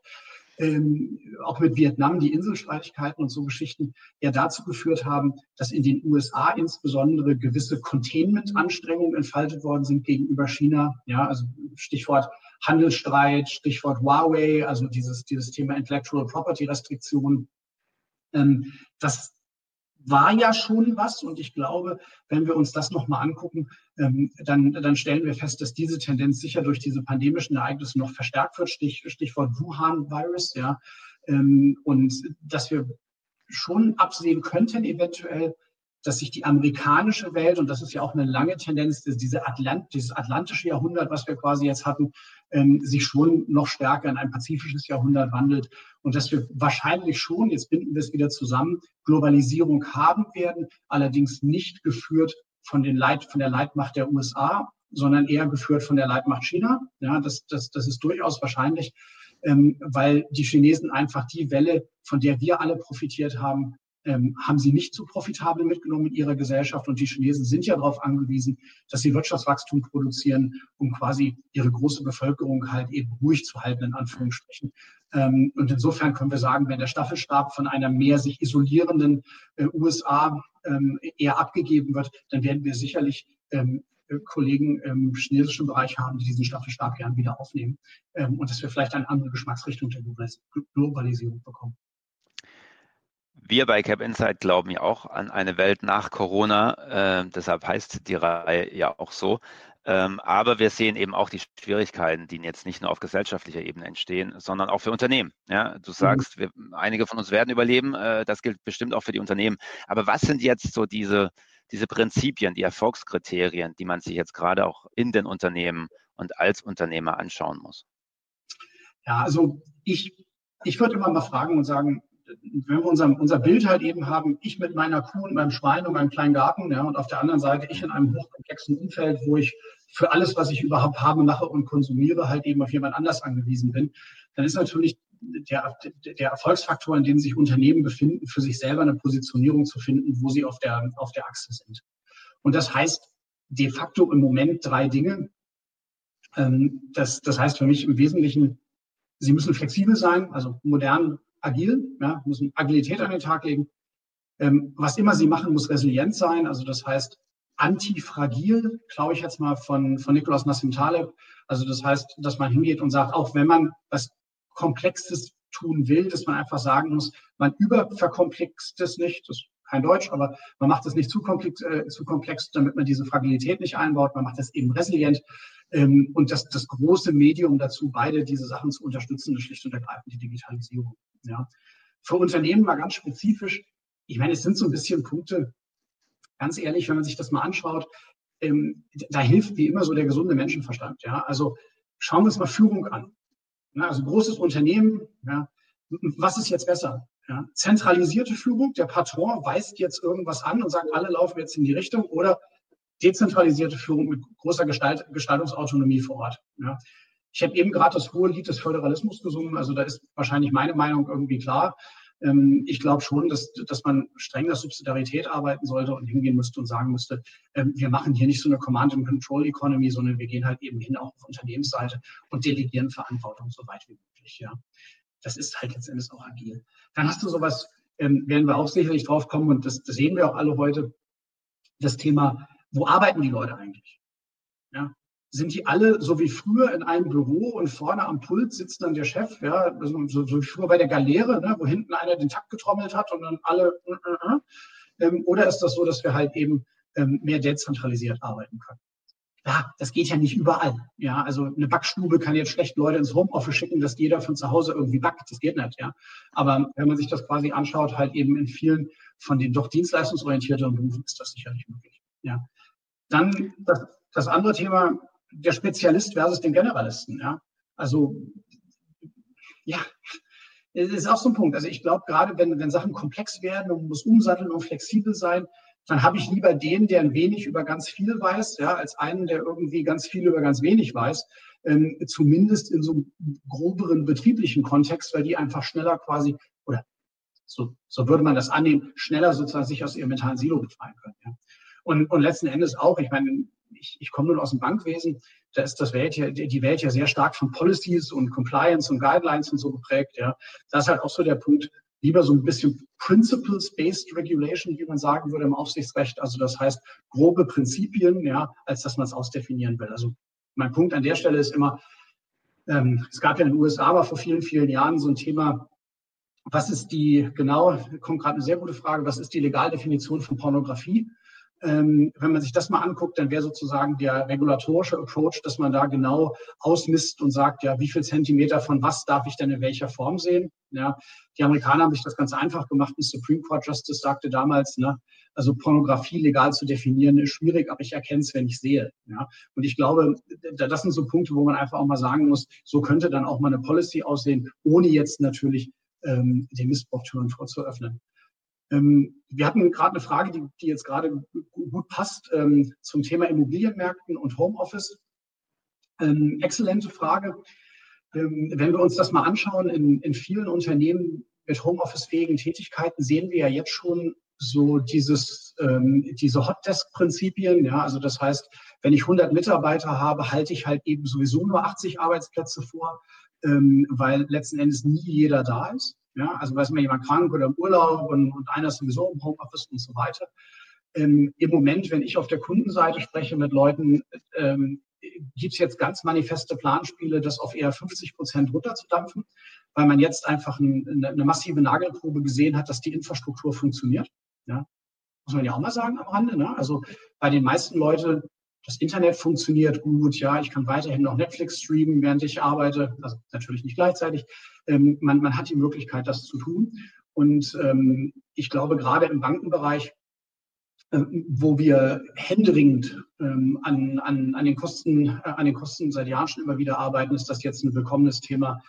ähm, auch mit Vietnam, die Inselstreitigkeiten und so Geschichten ja dazu geführt haben, dass in den USA insbesondere gewisse Containment-Anstrengungen entfaltet worden sind gegenüber China. Ja, also Stichwort Handelsstreit, Stichwort Huawei, also dieses, dieses Thema Intellectual Property Restriktionen. Ähm, das war ja schon was. Und ich glaube, wenn wir uns das nochmal angucken, ähm, dann, dann stellen wir fest, dass diese Tendenz sicher durch diese pandemischen Ereignisse noch verstärkt wird, Stich, Stichwort Wuhan-Virus, ja, ähm, und dass wir schon absehen könnten eventuell, dass sich die amerikanische Welt, und das ist ja auch eine lange Tendenz, diese Atlant, dieses atlantische Jahrhundert, was wir quasi jetzt hatten, ähm, sich schon noch stärker in ein pazifisches Jahrhundert wandelt und dass wir wahrscheinlich schon, jetzt binden wir es wieder zusammen, Globalisierung haben werden, allerdings nicht geführt von, den Leit, von der Leitmacht der USA, sondern eher geführt von der Leitmacht China. Ja, das, das, das ist durchaus wahrscheinlich, ähm, weil die Chinesen einfach die Welle, von der wir alle profitiert haben, ähm, haben sie nicht so profitabel mitgenommen in ihrer Gesellschaft. Und die Chinesen sind ja darauf angewiesen, dass sie Wirtschaftswachstum produzieren, um quasi ihre große Bevölkerung halt eben ruhig zu halten, in Anführungsstrichen. Ähm, und insofern können wir sagen, wenn der Staffelstab von einer mehr sich isolierenden äh, USA ähm, eher abgegeben wird, dann werden wir sicherlich ähm, Kollegen im chinesischen Bereich haben, die diesen Staffelstab gern wieder aufnehmen ähm, und dass wir vielleicht eine andere Geschmacksrichtung der Globalisierung bekommen. Wir bei Cap Insight glauben ja auch an eine Welt nach Corona. Äh, deshalb heißt die Reihe ja auch so. Ähm, aber wir sehen eben auch die Schwierigkeiten, die jetzt nicht nur auf gesellschaftlicher Ebene entstehen, sondern auch für Unternehmen. Ja, du mhm. sagst, wir, einige von uns werden überleben. Äh, das gilt bestimmt auch für die Unternehmen. Aber was sind jetzt so diese, diese Prinzipien, die Erfolgskriterien, die man sich jetzt gerade auch in den Unternehmen und als Unternehmer anschauen muss? Ja, also ich, ich würde immer mal fragen und sagen, wenn wir unser, unser Bild halt eben haben, ich mit meiner Kuh und meinem Schwein und meinem kleinen Garten, ja, und auf der anderen Seite ich in einem hochkomplexen Umfeld, wo ich für alles, was ich überhaupt habe, mache und konsumiere, halt eben auf jemand anders angewiesen bin, dann ist natürlich der, der Erfolgsfaktor, in dem sich Unternehmen befinden, für sich selber eine Positionierung zu finden, wo sie auf der, auf der Achse sind. Und das heißt de facto im Moment drei Dinge. Ähm, das, das heißt für mich im Wesentlichen, sie müssen flexibel sein, also modern, agil, ja, müssen Agilität an den Tag legen. Ähm, was immer sie machen, muss resilient sein. Also das heißt antifragil, glaube ich jetzt mal von, von Nikolaus Nassim Taleb. Also das heißt, dass man hingeht und sagt, auch wenn man was Komplexes tun will, dass man einfach sagen muss, man überverkomplext es nicht. Das kein Deutsch, aber man macht es nicht zu komplex, äh, zu komplex, damit man diese Fragilität nicht einbaut. Man macht es eben resilient. Ähm, und das, das große Medium dazu, beide diese Sachen zu unterstützen, ist schlicht und ergreifend die Digitalisierung. Ja. Für Unternehmen mal ganz spezifisch, ich meine, es sind so ein bisschen Punkte, ganz ehrlich, wenn man sich das mal anschaut, ähm, da hilft wie immer so der gesunde Menschenverstand. Ja. Also schauen wir uns mal Führung an. Ja, also großes Unternehmen, ja, was ist jetzt besser? Ja, zentralisierte Führung, der Patron weist jetzt irgendwas an und sagt, alle laufen jetzt in die Richtung oder dezentralisierte Führung mit großer Gestalt, Gestaltungsautonomie vor Ort. Ja. Ich habe eben gerade das hohe Lied des Föderalismus gesungen, also da ist wahrscheinlich meine Meinung irgendwie klar. Ähm, ich glaube schon, dass, dass man streng nach Subsidiarität arbeiten sollte und hingehen müsste und sagen müsste, ähm, wir machen hier nicht so eine Command-and-Control-Economy, sondern wir gehen halt eben hin auch auf Unternehmensseite und delegieren Verantwortung so weit wie möglich. Ja. Das ist halt letztendlich auch agil. Dann hast du sowas, ähm, werden wir auch sicherlich drauf kommen und das, das sehen wir auch alle heute, das Thema wo arbeiten die Leute eigentlich? Ja, sind die alle so wie früher in einem Büro und vorne am Pult sitzt dann der Chef, ja, so, so wie früher bei der Galeere, ne, wo hinten einer den Takt getrommelt hat und dann alle, äh, äh, äh. Ähm, oder ist das so, dass wir halt eben ähm, mehr dezentralisiert arbeiten können? Ja, das geht ja nicht überall. Ja, also eine Backstube kann jetzt schlecht Leute ins Homeoffice schicken, dass jeder von zu Hause irgendwie backt. Das geht nicht. Ja, aber wenn man sich das quasi anschaut, halt eben in vielen von den doch dienstleistungsorientierten Berufen ist das sicherlich möglich. Ja, dann das, das andere Thema, der Spezialist versus den Generalisten. Ja? Also, ja, es ist auch so ein Punkt. Also ich glaube, gerade wenn, wenn Sachen komplex werden und muss umsatteln und flexibel sein, dann habe ich lieber den, der ein wenig über ganz viel weiß, ja, als einen, der irgendwie ganz viel über ganz wenig weiß. Ähm, zumindest in so einem groberen betrieblichen Kontext, weil die einfach schneller quasi, oder so, so würde man das annehmen, schneller sozusagen sich aus ihrem mentalen Silo befreien können. Ja. Und, und letzten Endes auch, ich meine, ich, ich komme nun aus dem Bankwesen, da ist das Welt ja, die Welt ja sehr stark von Policies und Compliance und Guidelines und so geprägt. Ja. Das ist halt auch so der Punkt, lieber so ein bisschen Principles-Based Regulation, wie man sagen würde im Aufsichtsrecht. Also das heißt grobe Prinzipien, ja, als dass man es ausdefinieren will. Also mein Punkt an der Stelle ist immer, ähm, es gab ja in den USA aber vor vielen, vielen Jahren so ein Thema, was ist die, genau, kommt gerade eine sehr gute Frage, was ist die Legaldefinition von Pornografie? Ähm, wenn man sich das mal anguckt, dann wäre sozusagen der regulatorische Approach, dass man da genau ausmisst und sagt, ja, wie viel Zentimeter von was darf ich denn in welcher Form sehen? Ja, die Amerikaner haben sich das ganz einfach gemacht. Ein Supreme Court Justice sagte damals, ne, also Pornografie legal zu definieren ist schwierig, aber ich erkenne es, wenn ich sehe. Ja, und ich glaube, das sind so Punkte, wo man einfach auch mal sagen muss, so könnte dann auch mal eine Policy aussehen, ohne jetzt natürlich ähm, den Missbrauchtüren vorzuöffnen. Ähm, wir hatten gerade eine Frage, die, die jetzt gerade gut passt ähm, zum Thema Immobilienmärkten und Homeoffice. Ähm, exzellente Frage. Ähm, wenn wir uns das mal anschauen, in, in vielen Unternehmen mit Homeoffice-fähigen Tätigkeiten sehen wir ja jetzt schon so dieses, ähm, diese Hotdesk-Prinzipien. Ja, also das heißt, wenn ich 100 Mitarbeiter habe, halte ich halt eben sowieso nur 80 Arbeitsplätze vor, ähm, weil letzten Endes nie jeder da ist. Ja, also weiß man jemand krank oder im Urlaub und, und einer ist sowieso im Homeoffice und so weiter. Ähm, Im Moment, wenn ich auf der Kundenseite spreche mit Leuten, ähm, gibt es jetzt ganz manifeste Planspiele, das auf eher 50 Prozent runterzudampfen, weil man jetzt einfach ein, eine massive Nagelprobe gesehen hat, dass die Infrastruktur funktioniert. Ja, muss man ja auch mal sagen am Rande. Ne? Also bei den meisten Leuten, das Internet funktioniert gut, ja, ich kann weiterhin noch Netflix streamen, während ich arbeite, also natürlich nicht gleichzeitig. Ähm, man, man hat die Möglichkeit, das zu tun. Und ähm, ich glaube, gerade im Bankenbereich, äh, wo wir händeringend ähm, an, an, an, den Kosten, äh, an den Kosten seit Jahren schon immer wieder arbeiten, ist das jetzt ein willkommenes Thema,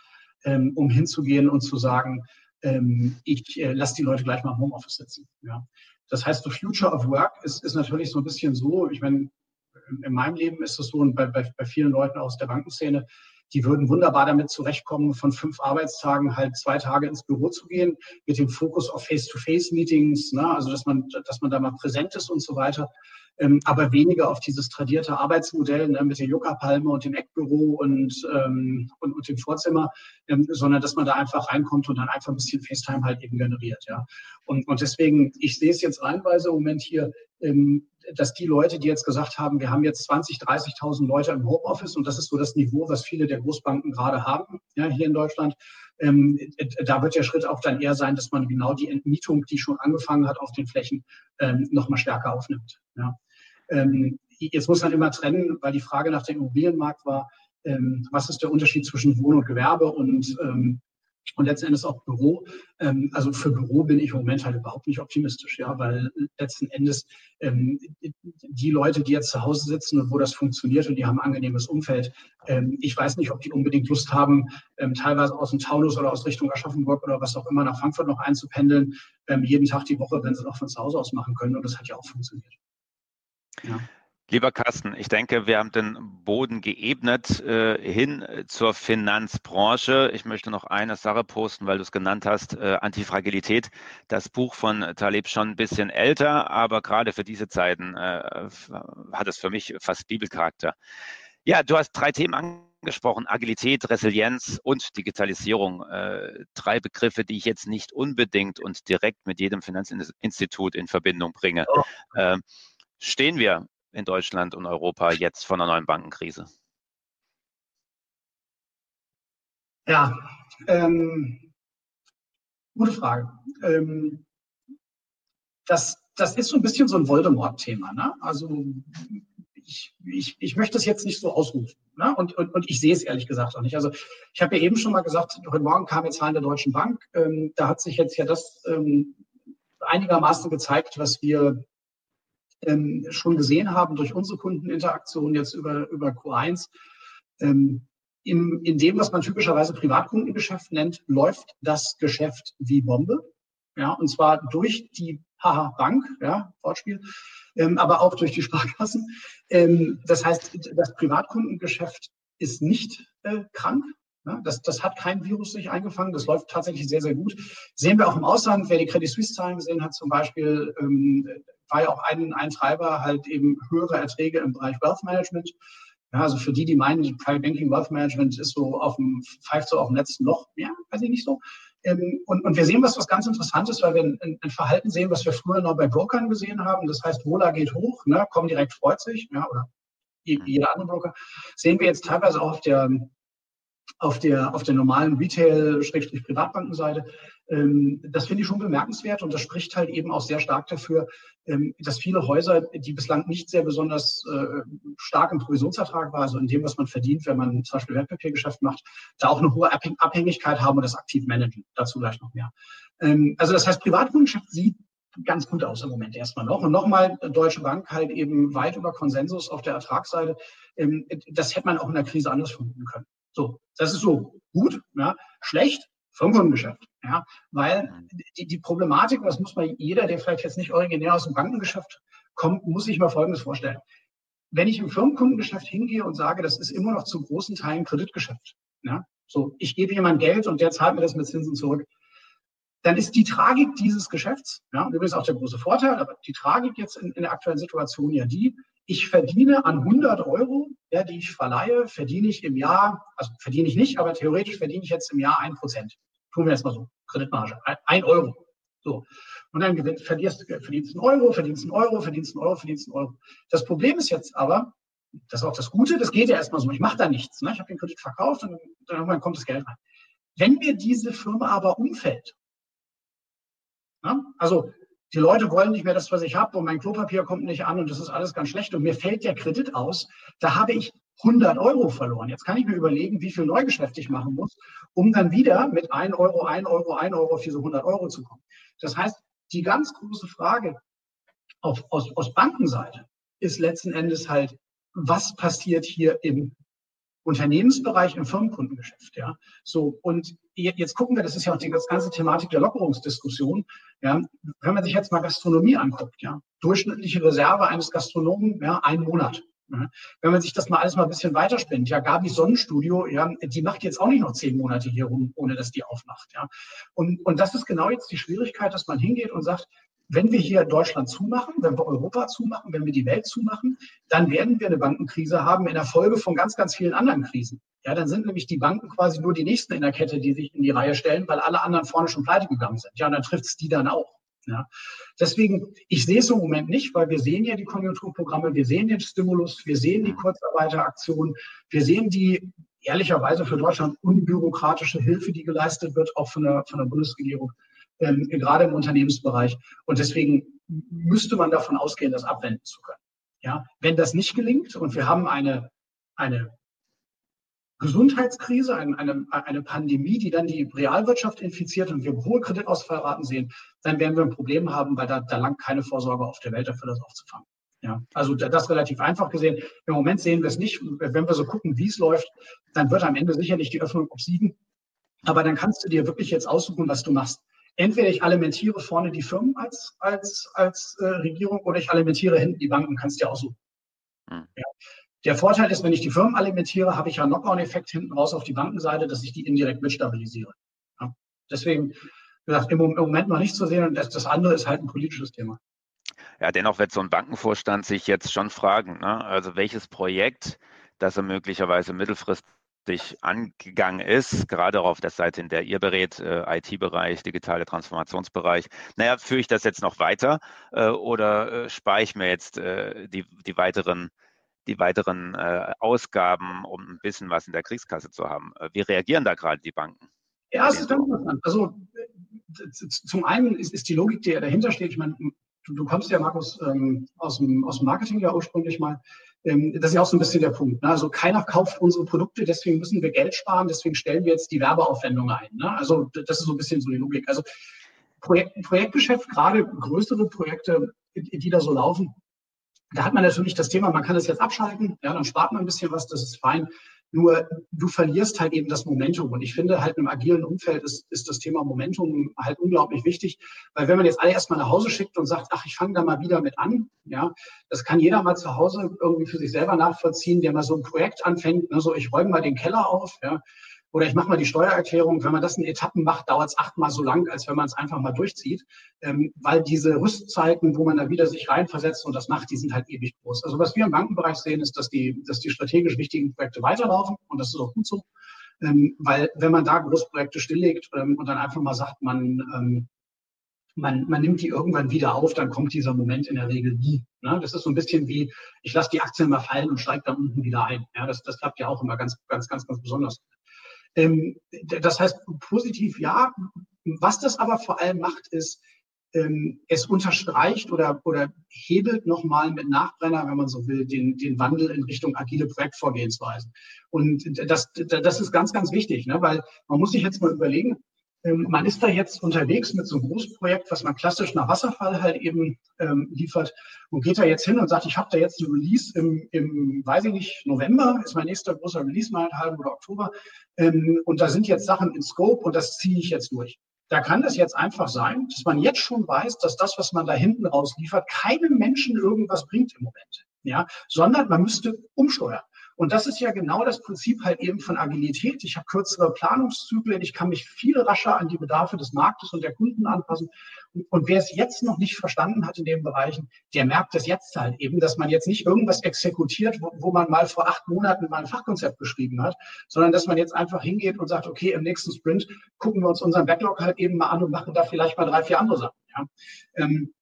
ähm, um hinzugehen und zu sagen, ähm, ich äh, lasse die Leute gleich mal im Homeoffice sitzen. Ja. Das heißt, the future of work ist, ist natürlich so ein bisschen so, ich meine, in meinem Leben ist es so und bei, bei, bei vielen Leuten aus der Bankenszene, die würden wunderbar damit zurechtkommen, von fünf Arbeitstagen halt zwei Tage ins Büro zu gehen, mit dem Fokus auf Face-to-Face-Meetings, ne? also dass man, dass man da mal präsent ist und so weiter ähm, aber weniger auf dieses tradierte Arbeitsmodell ne, mit der Juckerpalme und dem Eckbüro und, ähm, und, und dem Vorzimmer, ähm, sondern dass man da einfach reinkommt und dann einfach ein bisschen FaceTime halt eben generiert. Ja. Und, und deswegen, ich sehe es jetzt reinweise im Moment hier, ähm, dass die Leute, die jetzt gesagt haben, wir haben jetzt 20, 30.000 Leute im Homeoffice und das ist so das Niveau, was viele der Großbanken gerade haben, ja, hier in Deutschland, ähm, da wird der Schritt auch dann eher sein, dass man genau die Entmietung, die schon angefangen hat auf den Flächen, ähm, nochmal stärker aufnimmt. Ja. Ähm, jetzt muss man immer trennen, weil die Frage nach dem Immobilienmarkt war, ähm, was ist der Unterschied zwischen Wohn- und Gewerbe und, ähm, und letzten Endes auch Büro. Ähm, also für Büro bin ich im Moment halt überhaupt nicht optimistisch, ja, weil letzten Endes ähm, die Leute, die jetzt zu Hause sitzen und wo das funktioniert und die haben ein angenehmes Umfeld, ähm, ich weiß nicht, ob die unbedingt Lust haben, teilweise aus dem Taunus oder aus Richtung Aschaffenburg oder was auch immer nach Frankfurt noch einzupendeln, jeden Tag die Woche, wenn sie es auch von zu Hause aus machen können. Und das hat ja auch funktioniert. Ja. Lieber Carsten, ich denke, wir haben den Boden geebnet äh, hin zur Finanzbranche. Ich möchte noch eine Sache posten, weil du es genannt hast, äh, Antifragilität. Das Buch von Taleb schon ein bisschen älter, aber gerade für diese Zeiten äh, hat es für mich fast Bibelcharakter. Ja, du hast drei Themen angesprochen, Agilität, Resilienz und Digitalisierung. Äh, drei Begriffe, die ich jetzt nicht unbedingt und direkt mit jedem Finanzinstitut in Verbindung bringe. Oh. Stehen wir in Deutschland und Europa jetzt vor einer neuen Bankenkrise? Ja, ähm, gute Frage. Ähm, das, das ist so ein bisschen so ein Voldemort-Thema. Ne? Also ich, ich, ich möchte es jetzt nicht so ausrufen. Ne? Und, und, und ich sehe es ehrlich gesagt auch nicht. Also ich habe ja eben schon mal gesagt, heute Morgen kamen Zahlen der Deutschen Bank. Ähm, da hat sich jetzt ja das ähm, einigermaßen gezeigt, was wir ähm, schon gesehen haben durch unsere Kundeninteraktion jetzt über, über Q1. Ähm, im, in dem, was man typischerweise Privatkundengeschäft nennt, läuft das Geschäft wie Bombe. Ja, und zwar durch die Haha Bank, ja, Wortspiel, ähm, aber auch durch die Sparkassen. Ähm, das heißt, das Privatkundengeschäft ist nicht äh, krank. Ja, das, das hat kein Virus sich eingefangen. Das läuft tatsächlich sehr, sehr gut. Sehen wir auch im Ausland. Wer die Credit Suisse Zahlen gesehen hat, zum Beispiel, ähm, war ja auch ein, ein Treiber halt eben höhere Erträge im Bereich Wealth Management. Ja, also für die, die meinen, Private Banking Wealth Management ist so auf dem, pfeift so auf dem letzten Loch. Ja, weiß ich nicht so. Ähm, und, und wir sehen was, was ganz interessant ist, weil wir ein, ein, Verhalten sehen, was wir früher noch bei Brokern gesehen haben. Das heißt, Wohler geht hoch, ne, kommen direkt freut sich, ja, oder jeder andere Broker. Sehen wir jetzt teilweise auch auf der, auf der, auf der normalen Retail-Privatbankenseite. Ähm, das finde ich schon bemerkenswert und das spricht halt eben auch sehr stark dafür, ähm, dass viele Häuser, die bislang nicht sehr besonders äh, stark im Provisionsertrag waren, also in dem, was man verdient, wenn man zum Beispiel Wertpapiergeschäft macht, da auch eine hohe Abhängigkeit haben und das aktiv managen. Dazu gleich noch mehr. Ähm, also das heißt, Privatkundschaft sieht ganz gut aus im Moment erstmal noch. Und nochmal, Deutsche Bank halt eben weit über Konsensus auf der Ertragsseite. Das hätte man auch in der Krise anders vermuten können. So, das ist so gut, ja, schlecht, Firmenkundengeschäft. Ja, weil die, die Problematik, das muss man jeder, der vielleicht jetzt nicht originär aus dem Bankengeschäft kommt, muss sich mal Folgendes vorstellen. Wenn ich im Firmenkundengeschäft hingehe und sage, das ist immer noch zu großen Teilen Kreditgeschäft, ja, so, ich gebe jemandem Geld und der zahlt mir das mit Zinsen zurück, dann ist die Tragik dieses Geschäfts, ja, übrigens auch der große Vorteil, aber die Tragik jetzt in, in der aktuellen Situation ja die, ich verdiene an 100 Euro, ja, die ich verleihe, verdiene ich im Jahr, also verdiene ich nicht, aber theoretisch verdiene ich jetzt im Jahr ein Prozent. Tun wir jetzt mal so, Kreditmarge, ein Euro. So. Und dann verdienst, verdienst einen Euro, verdienst einen Euro, verdienst einen Euro, verdienst einen Euro. Das Problem ist jetzt aber, das ist auch das Gute, das geht ja erstmal so, ich mache da nichts. Ne? Ich habe den Kredit verkauft und dann kommt das Geld rein. Wenn mir diese Firma aber umfällt, ja, also die Leute wollen nicht mehr das, was ich habe und mein Klopapier kommt nicht an und das ist alles ganz schlecht und mir fällt der Kredit aus, da habe ich 100 Euro verloren. Jetzt kann ich mir überlegen, wie viel Neugeschäft ich machen muss, um dann wieder mit 1 Euro, 1 Euro, 1 Euro auf diese 100 Euro zu kommen. Das heißt, die ganz große Frage auf, aus, aus Bankenseite ist letzten Endes halt, was passiert hier im Unternehmensbereich, im Firmenkundengeschäft, ja. So, und jetzt gucken wir, das ist ja auch die ganze Thematik der Lockerungsdiskussion, ja. Wenn man sich jetzt mal Gastronomie anguckt, ja. Durchschnittliche Reserve eines Gastronomen, ja, ein Monat. Ja. Wenn man sich das mal alles mal ein bisschen weiterspinnt, ja, Gabi Sonnenstudio, ja, die macht jetzt auch nicht noch zehn Monate hier rum, ohne dass die aufmacht, ja. Und, und das ist genau jetzt die Schwierigkeit, dass man hingeht und sagt, wenn wir hier Deutschland zumachen, wenn wir Europa zumachen, wenn wir die Welt zumachen, dann werden wir eine Bankenkrise haben in der Folge von ganz, ganz vielen anderen Krisen. Ja, dann sind nämlich die Banken quasi nur die nächsten in der Kette, die sich in die Reihe stellen, weil alle anderen vorne schon pleite gegangen sind. Ja, und dann trifft es die dann auch. Ja. Deswegen, ich sehe es im Moment nicht, weil wir sehen ja die Konjunkturprogramme, wir sehen den Stimulus, wir sehen die Kurzarbeiteraktion, wir sehen die ehrlicherweise für Deutschland unbürokratische Hilfe, die geleistet wird, auch von der, von der Bundesregierung ähm, gerade im Unternehmensbereich. Und deswegen müsste man davon ausgehen, das abwenden zu können. Ja, wenn das nicht gelingt und wir haben eine, eine Gesundheitskrise, eine, eine, eine Pandemie, die dann die Realwirtschaft infiziert und wir hohe Kreditausfallraten sehen, dann werden wir ein Problem haben, weil da, da langt keine Vorsorge auf der Welt dafür, das aufzufangen. Ja, also das relativ einfach gesehen. Im Moment sehen wir es nicht. Wenn wir so gucken, wie es läuft, dann wird am Ende sicherlich die Öffnung obsiegen. Aber dann kannst du dir wirklich jetzt aussuchen, was du machst entweder ich alimentiere vorne die Firmen als, als, als äh, Regierung oder ich alimentiere hinten die Banken, kannst du dir aussuchen. Hm. Ja. Der Vorteil ist, wenn ich die Firmen alimentiere, habe ich ja einen Knock-on-Effekt hinten raus auf die Bankenseite, dass ich die indirekt mitstabilisiere. Ja. Deswegen, wie gesagt, im, Moment noch nicht zu sehen und das, das andere ist halt ein politisches Thema. Ja, dennoch wird so ein Bankenvorstand sich jetzt schon fragen, ne? also welches Projekt, das er möglicherweise mittelfristig sich angegangen ist, gerade auf der Seite, in der ihr berät, äh, IT-Bereich, digitale Transformationsbereich. Naja, führe ich das jetzt noch weiter äh, oder äh, spare ich mir jetzt äh, die, die weiteren, die weiteren äh, Ausgaben, um ein bisschen was in der Kriegskasse zu haben? Äh, wie reagieren da gerade die Banken? Ja, es ist interessant. Also zum einen ist, ist die Logik, die dahinter steht, ich meine, du, du kommst ja, Markus, ähm, aus, dem, aus dem Marketing ja ursprünglich mal. Ähm, das ist ja auch so ein bisschen der Punkt. Ne? Also keiner kauft unsere Produkte, deswegen müssen wir Geld sparen, deswegen stellen wir jetzt die Werbeaufwendungen ein. Ne? Also das ist so ein bisschen so die Logik. Also Projekt, Projektgeschäft, gerade größere Projekte, die da so laufen, da hat man natürlich das Thema, man kann es jetzt abschalten, ja, dann spart man ein bisschen was, das ist fein. Nur du verlierst halt eben das Momentum. Und ich finde halt im agilen Umfeld ist, ist das Thema Momentum halt unglaublich wichtig. Weil wenn man jetzt alle erstmal nach Hause schickt und sagt, ach, ich fange da mal wieder mit an, ja, das kann jeder mal zu Hause irgendwie für sich selber nachvollziehen, der mal so ein Projekt anfängt, ne, so ich räume mal den Keller auf, ja, oder ich mache mal die Steuererklärung. Wenn man das in Etappen macht, dauert es achtmal so lang, als wenn man es einfach mal durchzieht. Ähm, weil diese Rüstzeiten, wo man da wieder sich reinversetzt und das macht, die sind halt ewig groß. Also was wir im Bankenbereich sehen, ist, dass die, dass die strategisch wichtigen Projekte weiterlaufen und das ist auch gut so. Ähm, weil wenn man da Großprojekte stilllegt ähm, und dann einfach mal sagt, man, ähm, man, man nimmt die irgendwann wieder auf, dann kommt dieser Moment in der Regel nie. Ne? Das ist so ein bisschen wie, ich lasse die Aktien mal fallen und steige dann unten wieder ein. Ja, das, das klappt ja auch immer ganz, ganz, ganz, ganz besonders. Ähm, das heißt, positiv ja. Was das aber vor allem macht, ist, ähm, es unterstreicht oder, oder hebelt nochmal mit Nachbrenner, wenn man so will, den, den Wandel in Richtung agile Projektvorgehensweisen. Und das, das ist ganz, ganz wichtig, ne? weil man muss sich jetzt mal überlegen, man ist da jetzt unterwegs mit so einem Großprojekt, was man klassisch nach Wasserfall halt eben ähm, liefert und geht da jetzt hin und sagt, ich habe da jetzt ein Release im, im, weiß ich nicht, November ist mein nächster großer Release, meinethalb oder Oktober ähm, und da sind jetzt Sachen in Scope und das ziehe ich jetzt durch. Da kann es jetzt einfach sein, dass man jetzt schon weiß, dass das, was man da hinten raus liefert, keinem Menschen irgendwas bringt im Moment, ja, sondern man müsste umsteuern. Und das ist ja genau das Prinzip halt eben von Agilität. Ich habe kürzere Planungszyklen, ich kann mich viel rascher an die Bedarfe des Marktes und der Kunden anpassen. Und, wer es jetzt noch nicht verstanden hat in den Bereichen, der merkt es jetzt halt eben, dass man jetzt nicht irgendwas exekutiert, wo, wo man mal vor acht Monaten mal ein Fachkonzept geschrieben hat, sondern dass man jetzt einfach hingeht und sagt, okay, im nächsten Sprint gucken wir uns unseren Backlog halt eben mal an und machen da vielleicht mal drei, vier andere Sachen. Ja. Ähm,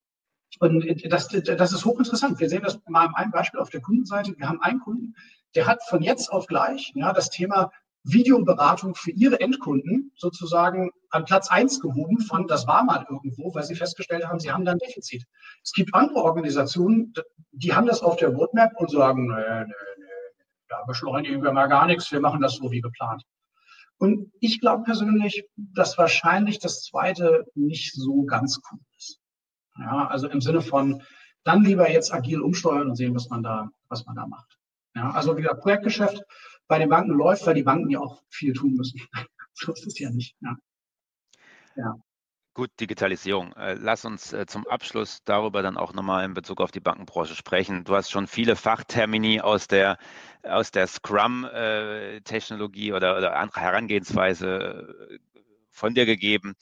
und das, das ist hochinteressant. Wir sehen das mal in einem Beispiel auf der Kundenseite. Wir haben einen Kunden, der hat von jetzt auf gleich ja, das Thema Videoberatung für ihre Endkunden sozusagen an Platz eins gehoben von, das war mal irgendwo, weil sie festgestellt haben, sie haben da ein Defizit. Es gibt andere Organisationen, die haben das auf der Roadmap und sagen, nee, nee, nee, da beschleunigen wir mal gar nichts, wir machen das so wie geplant. Und ich glaube persönlich, dass wahrscheinlich das zweite nicht so ganz cool ist. Ja, also im Sinne von, dann lieber jetzt agil umsteuern und sehen, was man da, was man da macht. Ja, also wieder Projektgeschäft bei den Banken läuft, weil die Banken ja auch viel tun müssen. so ist es ja nicht. Ja. ja. Gut, Digitalisierung. Äh, lass uns äh, zum Abschluss darüber dann auch nochmal in Bezug auf die Bankenbranche sprechen. Du hast schon viele Fachtermini aus der, aus der Scrum-Technologie äh, oder, oder andere Herangehensweise von dir gegeben.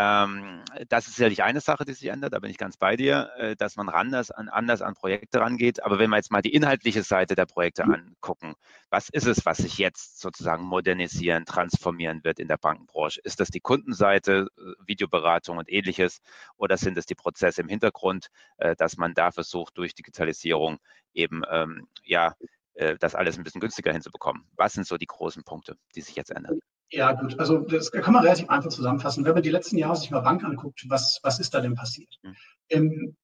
Ähm, das ist sicherlich eine Sache, die sich ändert, da bin ich ganz bei dir, äh, dass man anders an, anders an Projekte rangeht. Aber wenn wir jetzt mal die inhaltliche Seite der Projekte mhm. angucken, was ist es, was sich jetzt sozusagen modernisieren, transformieren wird in der Bankenbranche? Ist das die Kundenseite, äh, Videoberatung und ähnliches? Oder sind es die Prozesse im Hintergrund, äh, dass man da versucht, durch Digitalisierung eben ähm, ja, das alles ein bisschen günstiger hinzubekommen? Was sind so die großen Punkte, die sich jetzt ändern? Ja, gut. Also das kann man relativ einfach zusammenfassen. Wenn man die letzten Jahre sich mal Bank anguckt, was, was ist da denn passiert? Mhm. Ähm,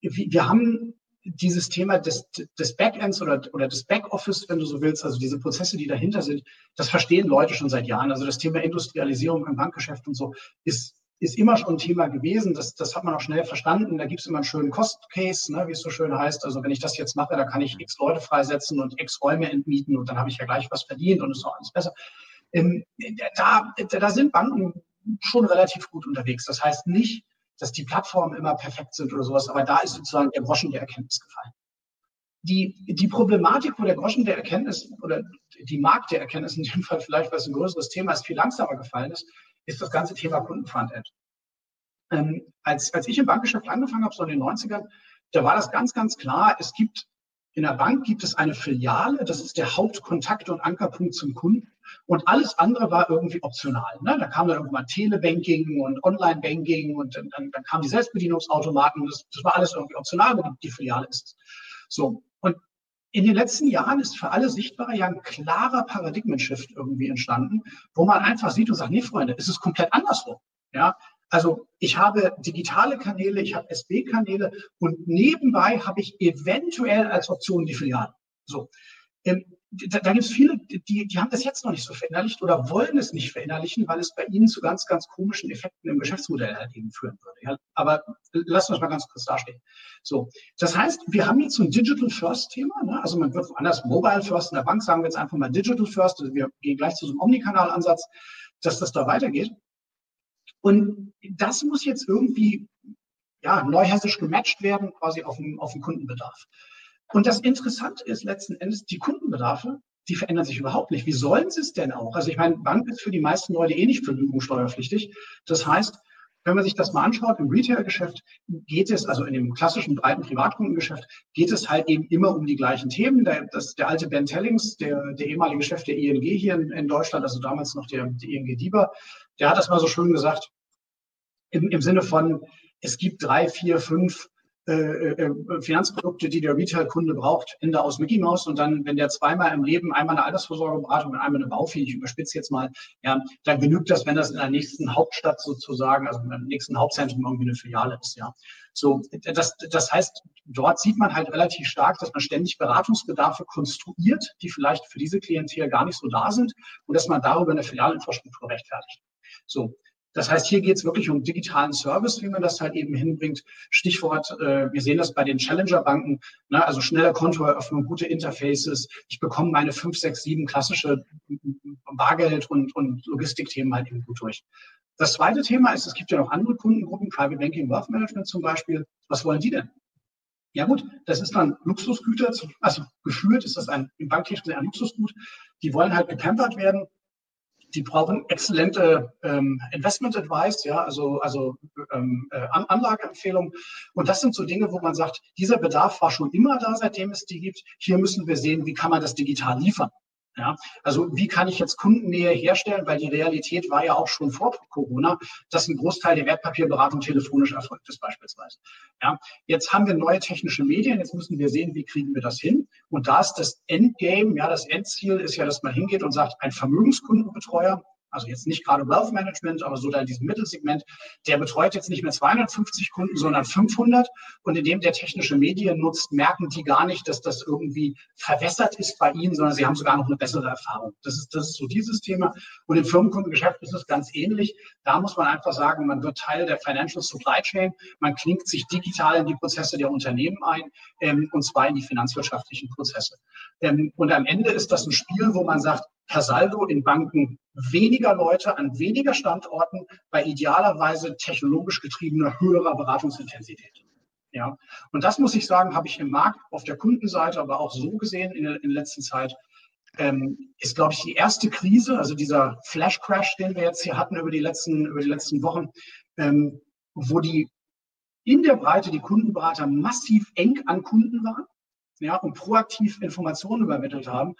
wir haben dieses Thema des, des Backends oder, oder des Backoffice, wenn du so willst, also diese Prozesse, die dahinter sind, das verstehen Leute schon seit Jahren. Also das Thema Industrialisierung im Bankgeschäft und so ist, ist immer schon ein Thema gewesen. Das, das hat man auch schnell verstanden. Da gibt es immer einen schönen Cost-Case, ne, wie es so schön heißt. Also wenn ich das jetzt mache, da kann ich x Leute freisetzen und x Räume entmieten und dann habe ich ja gleich was verdient und ist auch alles besser. Ähm, da, da sind Banken schon relativ gut unterwegs. Das heißt nicht, dass die Plattformen immer perfekt sind oder sowas, aber da ist sozusagen der Groschen der Erkenntnis gefallen. Die, die Problematik, wo der Groschen der Erkenntnis oder die Markt der Erkenntnis in dem Fall vielleicht, es ein größeres Thema ist, viel langsamer gefallen ist, ist das ganze Thema Kundenfrontend. Ähm, als, als ich im Bankgeschäft angefangen habe, so in den 90ern, da war das ganz, ganz klar, es gibt in der Bank gibt es eine Filiale, das ist der Hauptkontakt und Ankerpunkt zum Kunden. Und alles andere war irgendwie optional. Ne? Da kam dann irgendwann Telebanking und Online-Banking und dann, dann, dann kamen die Selbstbedienungsautomaten. Das, das war alles irgendwie optional, aber die Filiale ist. So. Und in den letzten Jahren ist für alle sichtbar ja ein klarer Paradigmenshift irgendwie entstanden, wo man einfach sieht und sagt, nee, Freunde, es ist komplett andersrum. Ja, also ich habe digitale Kanäle, ich habe SB-Kanäle und nebenbei habe ich eventuell als Option die Filiale. So. Da, da gibt es viele, die, die haben das jetzt noch nicht so verinnerlicht oder wollen es nicht verinnerlichen, weil es bei ihnen zu ganz, ganz komischen Effekten im Geschäftsmodell halt eben führen würde. Ja, aber lasst uns mal ganz kurz dastehen. So, das heißt, wir haben jetzt so ein Digital First Thema. Ne? Also man wird woanders Mobile First in der Bank sagen wir jetzt einfach mal Digital First. Also wir gehen gleich zu so einem Omnikanal-Ansatz, dass das da weitergeht. Und das muss jetzt irgendwie ja, neuhessisch gematcht werden, quasi auf den, auf den Kundenbedarf. Und das Interessante ist letzten Endes, die Kundenbedarfe, die verändern sich überhaupt nicht. Wie sollen sie es denn auch? Also ich meine, Bank ist für die meisten Leute eh nicht vergnügungssteuerpflichtig. Das heißt, wenn man sich das mal anschaut, im Retail-Geschäft geht es, also in dem klassischen breiten Privatkundengeschäft, geht es halt eben immer um die gleichen Themen. Der, das, der alte Ben Tellings, der, der ehemalige Chef der ING hier in, in Deutschland, also damals noch der, der ING Dieber, der hat das mal so schön gesagt, im, im Sinne von, es gibt drei, vier, fünf äh, äh, Finanzprodukte, die der Retail-Kunde braucht, Ende aus Mickey Mouse und dann, wenn der zweimal im Leben einmal eine Altersvorsorgeberatung und einmal eine Baufee, ich überspitze jetzt mal, ja, dann genügt das, wenn das in der nächsten Hauptstadt sozusagen, also im nächsten Hauptzentrum irgendwie eine Filiale ist, ja. So, das, das heißt, dort sieht man halt relativ stark, dass man ständig Beratungsbedarfe konstruiert, die vielleicht für diese Klientel gar nicht so da sind und dass man darüber eine Filialinfrastruktur rechtfertigt. So, das heißt, hier geht es wirklich um digitalen Service, wie man das halt eben hinbringt. Stichwort, äh, wir sehen das bei den Challenger-Banken, ne, also schnelle Kontoeröffnung, gute Interfaces. Ich bekomme meine fünf, sechs, sieben klassische Bargeld- und, und Logistikthemen halt eben gut durch. Das zweite Thema ist, es gibt ja noch andere Kundengruppen, Private Banking, Wealth Management zum Beispiel. Was wollen die denn? Ja gut, das ist dann Luxusgüter, also geführt ist das ein, im Banktechnik ein Luxusgut. Die wollen halt gepampert werden die brauchen exzellente ähm, Investment Advice, ja, also, also ähm, äh, Anlageempfehlungen. Und das sind so Dinge, wo man sagt, dieser Bedarf war schon immer da, seitdem es die gibt. Hier müssen wir sehen, wie kann man das digital liefern. Ja, also wie kann ich jetzt Kundennähe herstellen? Weil die Realität war ja auch schon vor Corona, dass ein Großteil der Wertpapierberatung telefonisch erfolgt ist beispielsweise. Ja, jetzt haben wir neue technische Medien. Jetzt müssen wir sehen, wie kriegen wir das hin? Und da ist das Endgame, ja, das Endziel ist ja, dass man hingeht und sagt, ein Vermögenskundenbetreuer also jetzt nicht gerade Wealth Management, aber so da in diesem Mittelsegment, der betreut jetzt nicht mehr 250 Kunden, sondern 500. Und indem der technische Medien nutzt, merken die gar nicht, dass das irgendwie verwässert ist bei ihnen, sondern sie haben sogar noch eine bessere Erfahrung. Das ist, das ist so dieses Thema. Und im Firmenkundengeschäft ist es ganz ähnlich. Da muss man einfach sagen, man wird Teil der Financial Supply Chain. Man klingt sich digital in die Prozesse der Unternehmen ein, ähm, und zwar in die finanzwirtschaftlichen Prozesse. Ähm, und am Ende ist das ein Spiel, wo man sagt, per Saldo in Banken weniger Leute an weniger Standorten bei idealerweise technologisch getriebener höherer Beratungsintensität. Ja, und das muss ich sagen, habe ich im Markt auf der Kundenseite, aber auch so gesehen in der, in der letzten Zeit, ähm, ist, glaube ich, die erste Krise, also dieser Flash Crash, den wir jetzt hier hatten über die letzten, über die letzten Wochen, ähm, wo die in der Breite die Kundenberater massiv eng an Kunden waren ja, und proaktiv Informationen übermittelt haben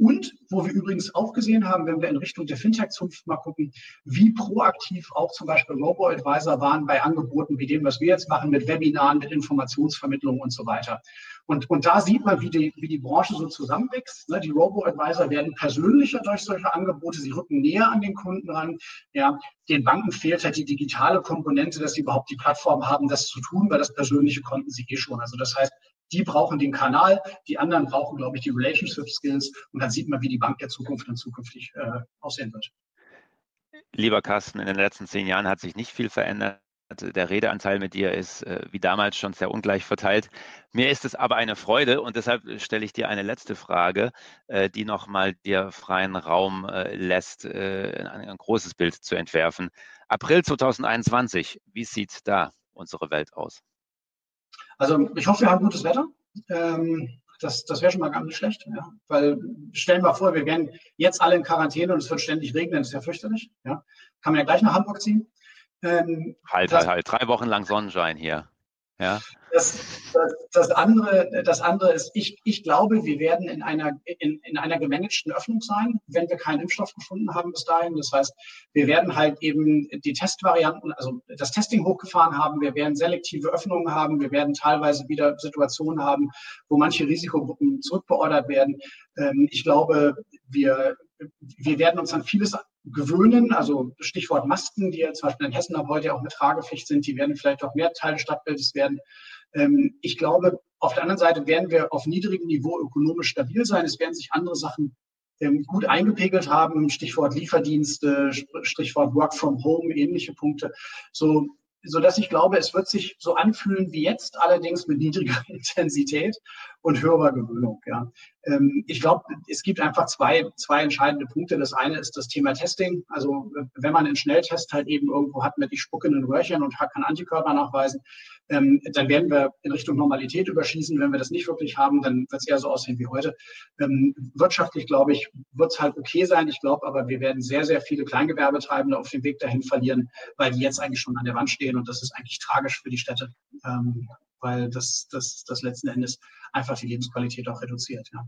und wo wir übrigens auch gesehen haben, wenn wir in Richtung der Fintech-Zunft mal gucken, wie proaktiv auch zum Beispiel Robo-Advisor waren bei Angeboten wie dem, was wir jetzt machen mit Webinaren, mit Informationsvermittlung und so weiter. Und, und da sieht man, wie die, wie die Branche so zusammenwächst. Ne? Die Robo-Advisor werden persönlicher durch solche Angebote, sie rücken näher an den Kunden ran. Ja, den Banken fehlt halt die digitale Komponente, dass sie überhaupt die Plattform haben, das zu tun, weil das Persönliche konnten sie eh schon. Also das heißt, die brauchen den Kanal, die anderen brauchen, glaube ich, die Relationship Skills und dann sieht man, wie die Bank der Zukunft dann zukünftig äh, aussehen wird. Lieber Carsten, in den letzten zehn Jahren hat sich nicht viel verändert. Der Redeanteil mit dir ist äh, wie damals schon sehr ungleich verteilt. Mir ist es aber eine Freude und deshalb stelle ich dir eine letzte Frage, äh, die nochmal dir freien Raum äh, lässt, ein großes Bild zu entwerfen. April 2021, wie sieht da unsere Welt aus? Also ich hoffe, wir haben gutes Wetter. Ähm, das, das wäre schon mal gar nicht schlecht. Ja? Weil stellen wir vor, wir wären jetzt alle in Quarantäne und es wird ständig regnen, das ist ja fürchterlich. Ja? Kann man ja gleich nach Hamburg ziehen. Ähm, halt, halt, halt. Drei Wochen lang Sonnenschein hier. Ja. Das, das, das, andere, das andere ist, ich, ich glaube, wir werden in einer, in, in einer gemanagten Öffnung sein, wenn wir keinen Impfstoff gefunden haben bis dahin. Das heißt, wir werden halt eben die Testvarianten, also das Testing hochgefahren haben, wir werden selektive Öffnungen haben, wir werden teilweise wieder Situationen haben, wo manche Risikogruppen zurückbeordert werden. Ähm, ich glaube, wir, wir werden uns an vieles gewöhnen. Also Stichwort Masken, die ja zum Beispiel in Hessen ab heute auch mit Tragepflicht sind, die werden vielleicht auch mehr Teil des Stadtbildes werden. Ähm, ich glaube, auf der anderen Seite werden wir auf niedrigem Niveau ökonomisch stabil sein. Es werden sich andere Sachen ähm, gut eingepegelt haben. Stichwort Lieferdienste, Stichwort Work from Home, ähnliche Punkte. So, so dass ich glaube, es wird sich so anfühlen wie jetzt, allerdings mit niedriger Intensität und höherer Gewöhnung. Ja. Ähm, ich glaube, es gibt einfach zwei, zwei entscheidende Punkte. Das eine ist das Thema Testing. Also wenn man einen Schnelltest halt eben irgendwo hat mit ich spucke in ein Röhrchen und kann Antikörper nachweisen, ähm, dann werden wir in Richtung Normalität überschießen. Wenn wir das nicht wirklich haben, dann wird es eher so aussehen wie heute. Ähm, wirtschaftlich, glaube ich, wird es halt okay sein. Ich glaube aber, wir werden sehr, sehr viele Kleingewerbetreibende auf dem Weg dahin verlieren, weil die jetzt eigentlich schon an der Wand stehen und das ist eigentlich tragisch für die Städte, ähm, weil das, das, das letzten Endes einfach die Lebensqualität auch reduziert. Ja.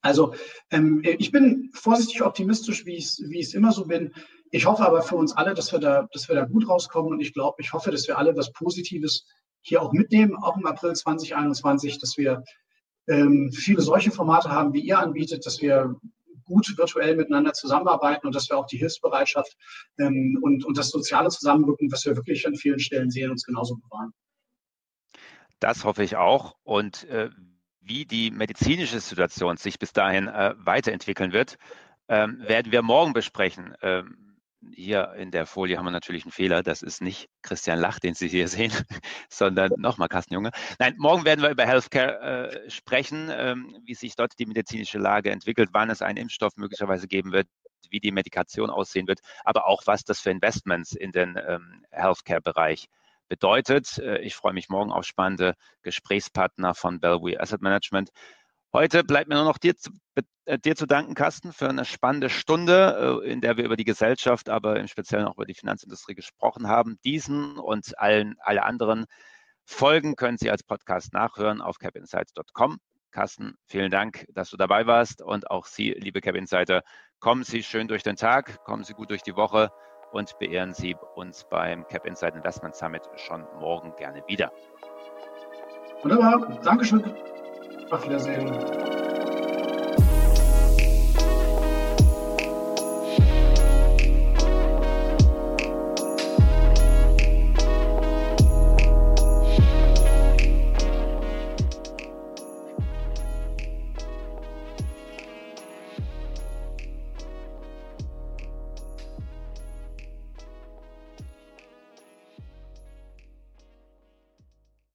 Also ähm, ich bin vorsichtig optimistisch, wie ich es immer so bin. Ich hoffe aber für uns alle, dass wir da, dass wir da gut rauskommen und ich glaube, ich hoffe, dass wir alle was Positives hier auch mitnehmen, auch im April 2021, dass wir ähm, viele solche Formate haben, wie ihr anbietet, dass wir gut virtuell miteinander zusammenarbeiten und dass wir auch die Hilfsbereitschaft ähm, und, und das soziale Zusammenrücken, was wir wirklich an vielen Stellen sehen, uns genauso bewahren. Das hoffe ich auch. Und äh, wie die medizinische Situation sich bis dahin äh, weiterentwickeln wird, ähm, werden wir morgen besprechen. Ähm, hier in der Folie haben wir natürlich einen Fehler. Das ist nicht Christian Lach, den Sie hier sehen, sondern nochmal Carsten Junge. Nein, morgen werden wir über Healthcare äh, sprechen, ähm, wie sich dort die medizinische Lage entwickelt, wann es einen Impfstoff möglicherweise geben wird, wie die Medikation aussehen wird, aber auch was das für Investments in den ähm, Healthcare-Bereich bedeutet. Äh, ich freue mich morgen auf spannende Gesprächspartner von Bellevue Asset Management. Heute bleibt mir nur noch dir zu, äh, dir zu danken, Carsten, für eine spannende Stunde, äh, in der wir über die Gesellschaft, aber im Speziellen auch über die Finanzindustrie gesprochen haben. Diesen und allen, alle anderen Folgen können Sie als Podcast nachhören auf capinsights.com. Carsten, vielen Dank, dass du dabei warst und auch Sie, liebe Cap Insider, kommen Sie schön durch den Tag, kommen Sie gut durch die Woche und beehren Sie uns beim Cap Insight Investment Summit schon morgen gerne wieder. Wunderbar, Dankeschön. Auf Wiedersehen.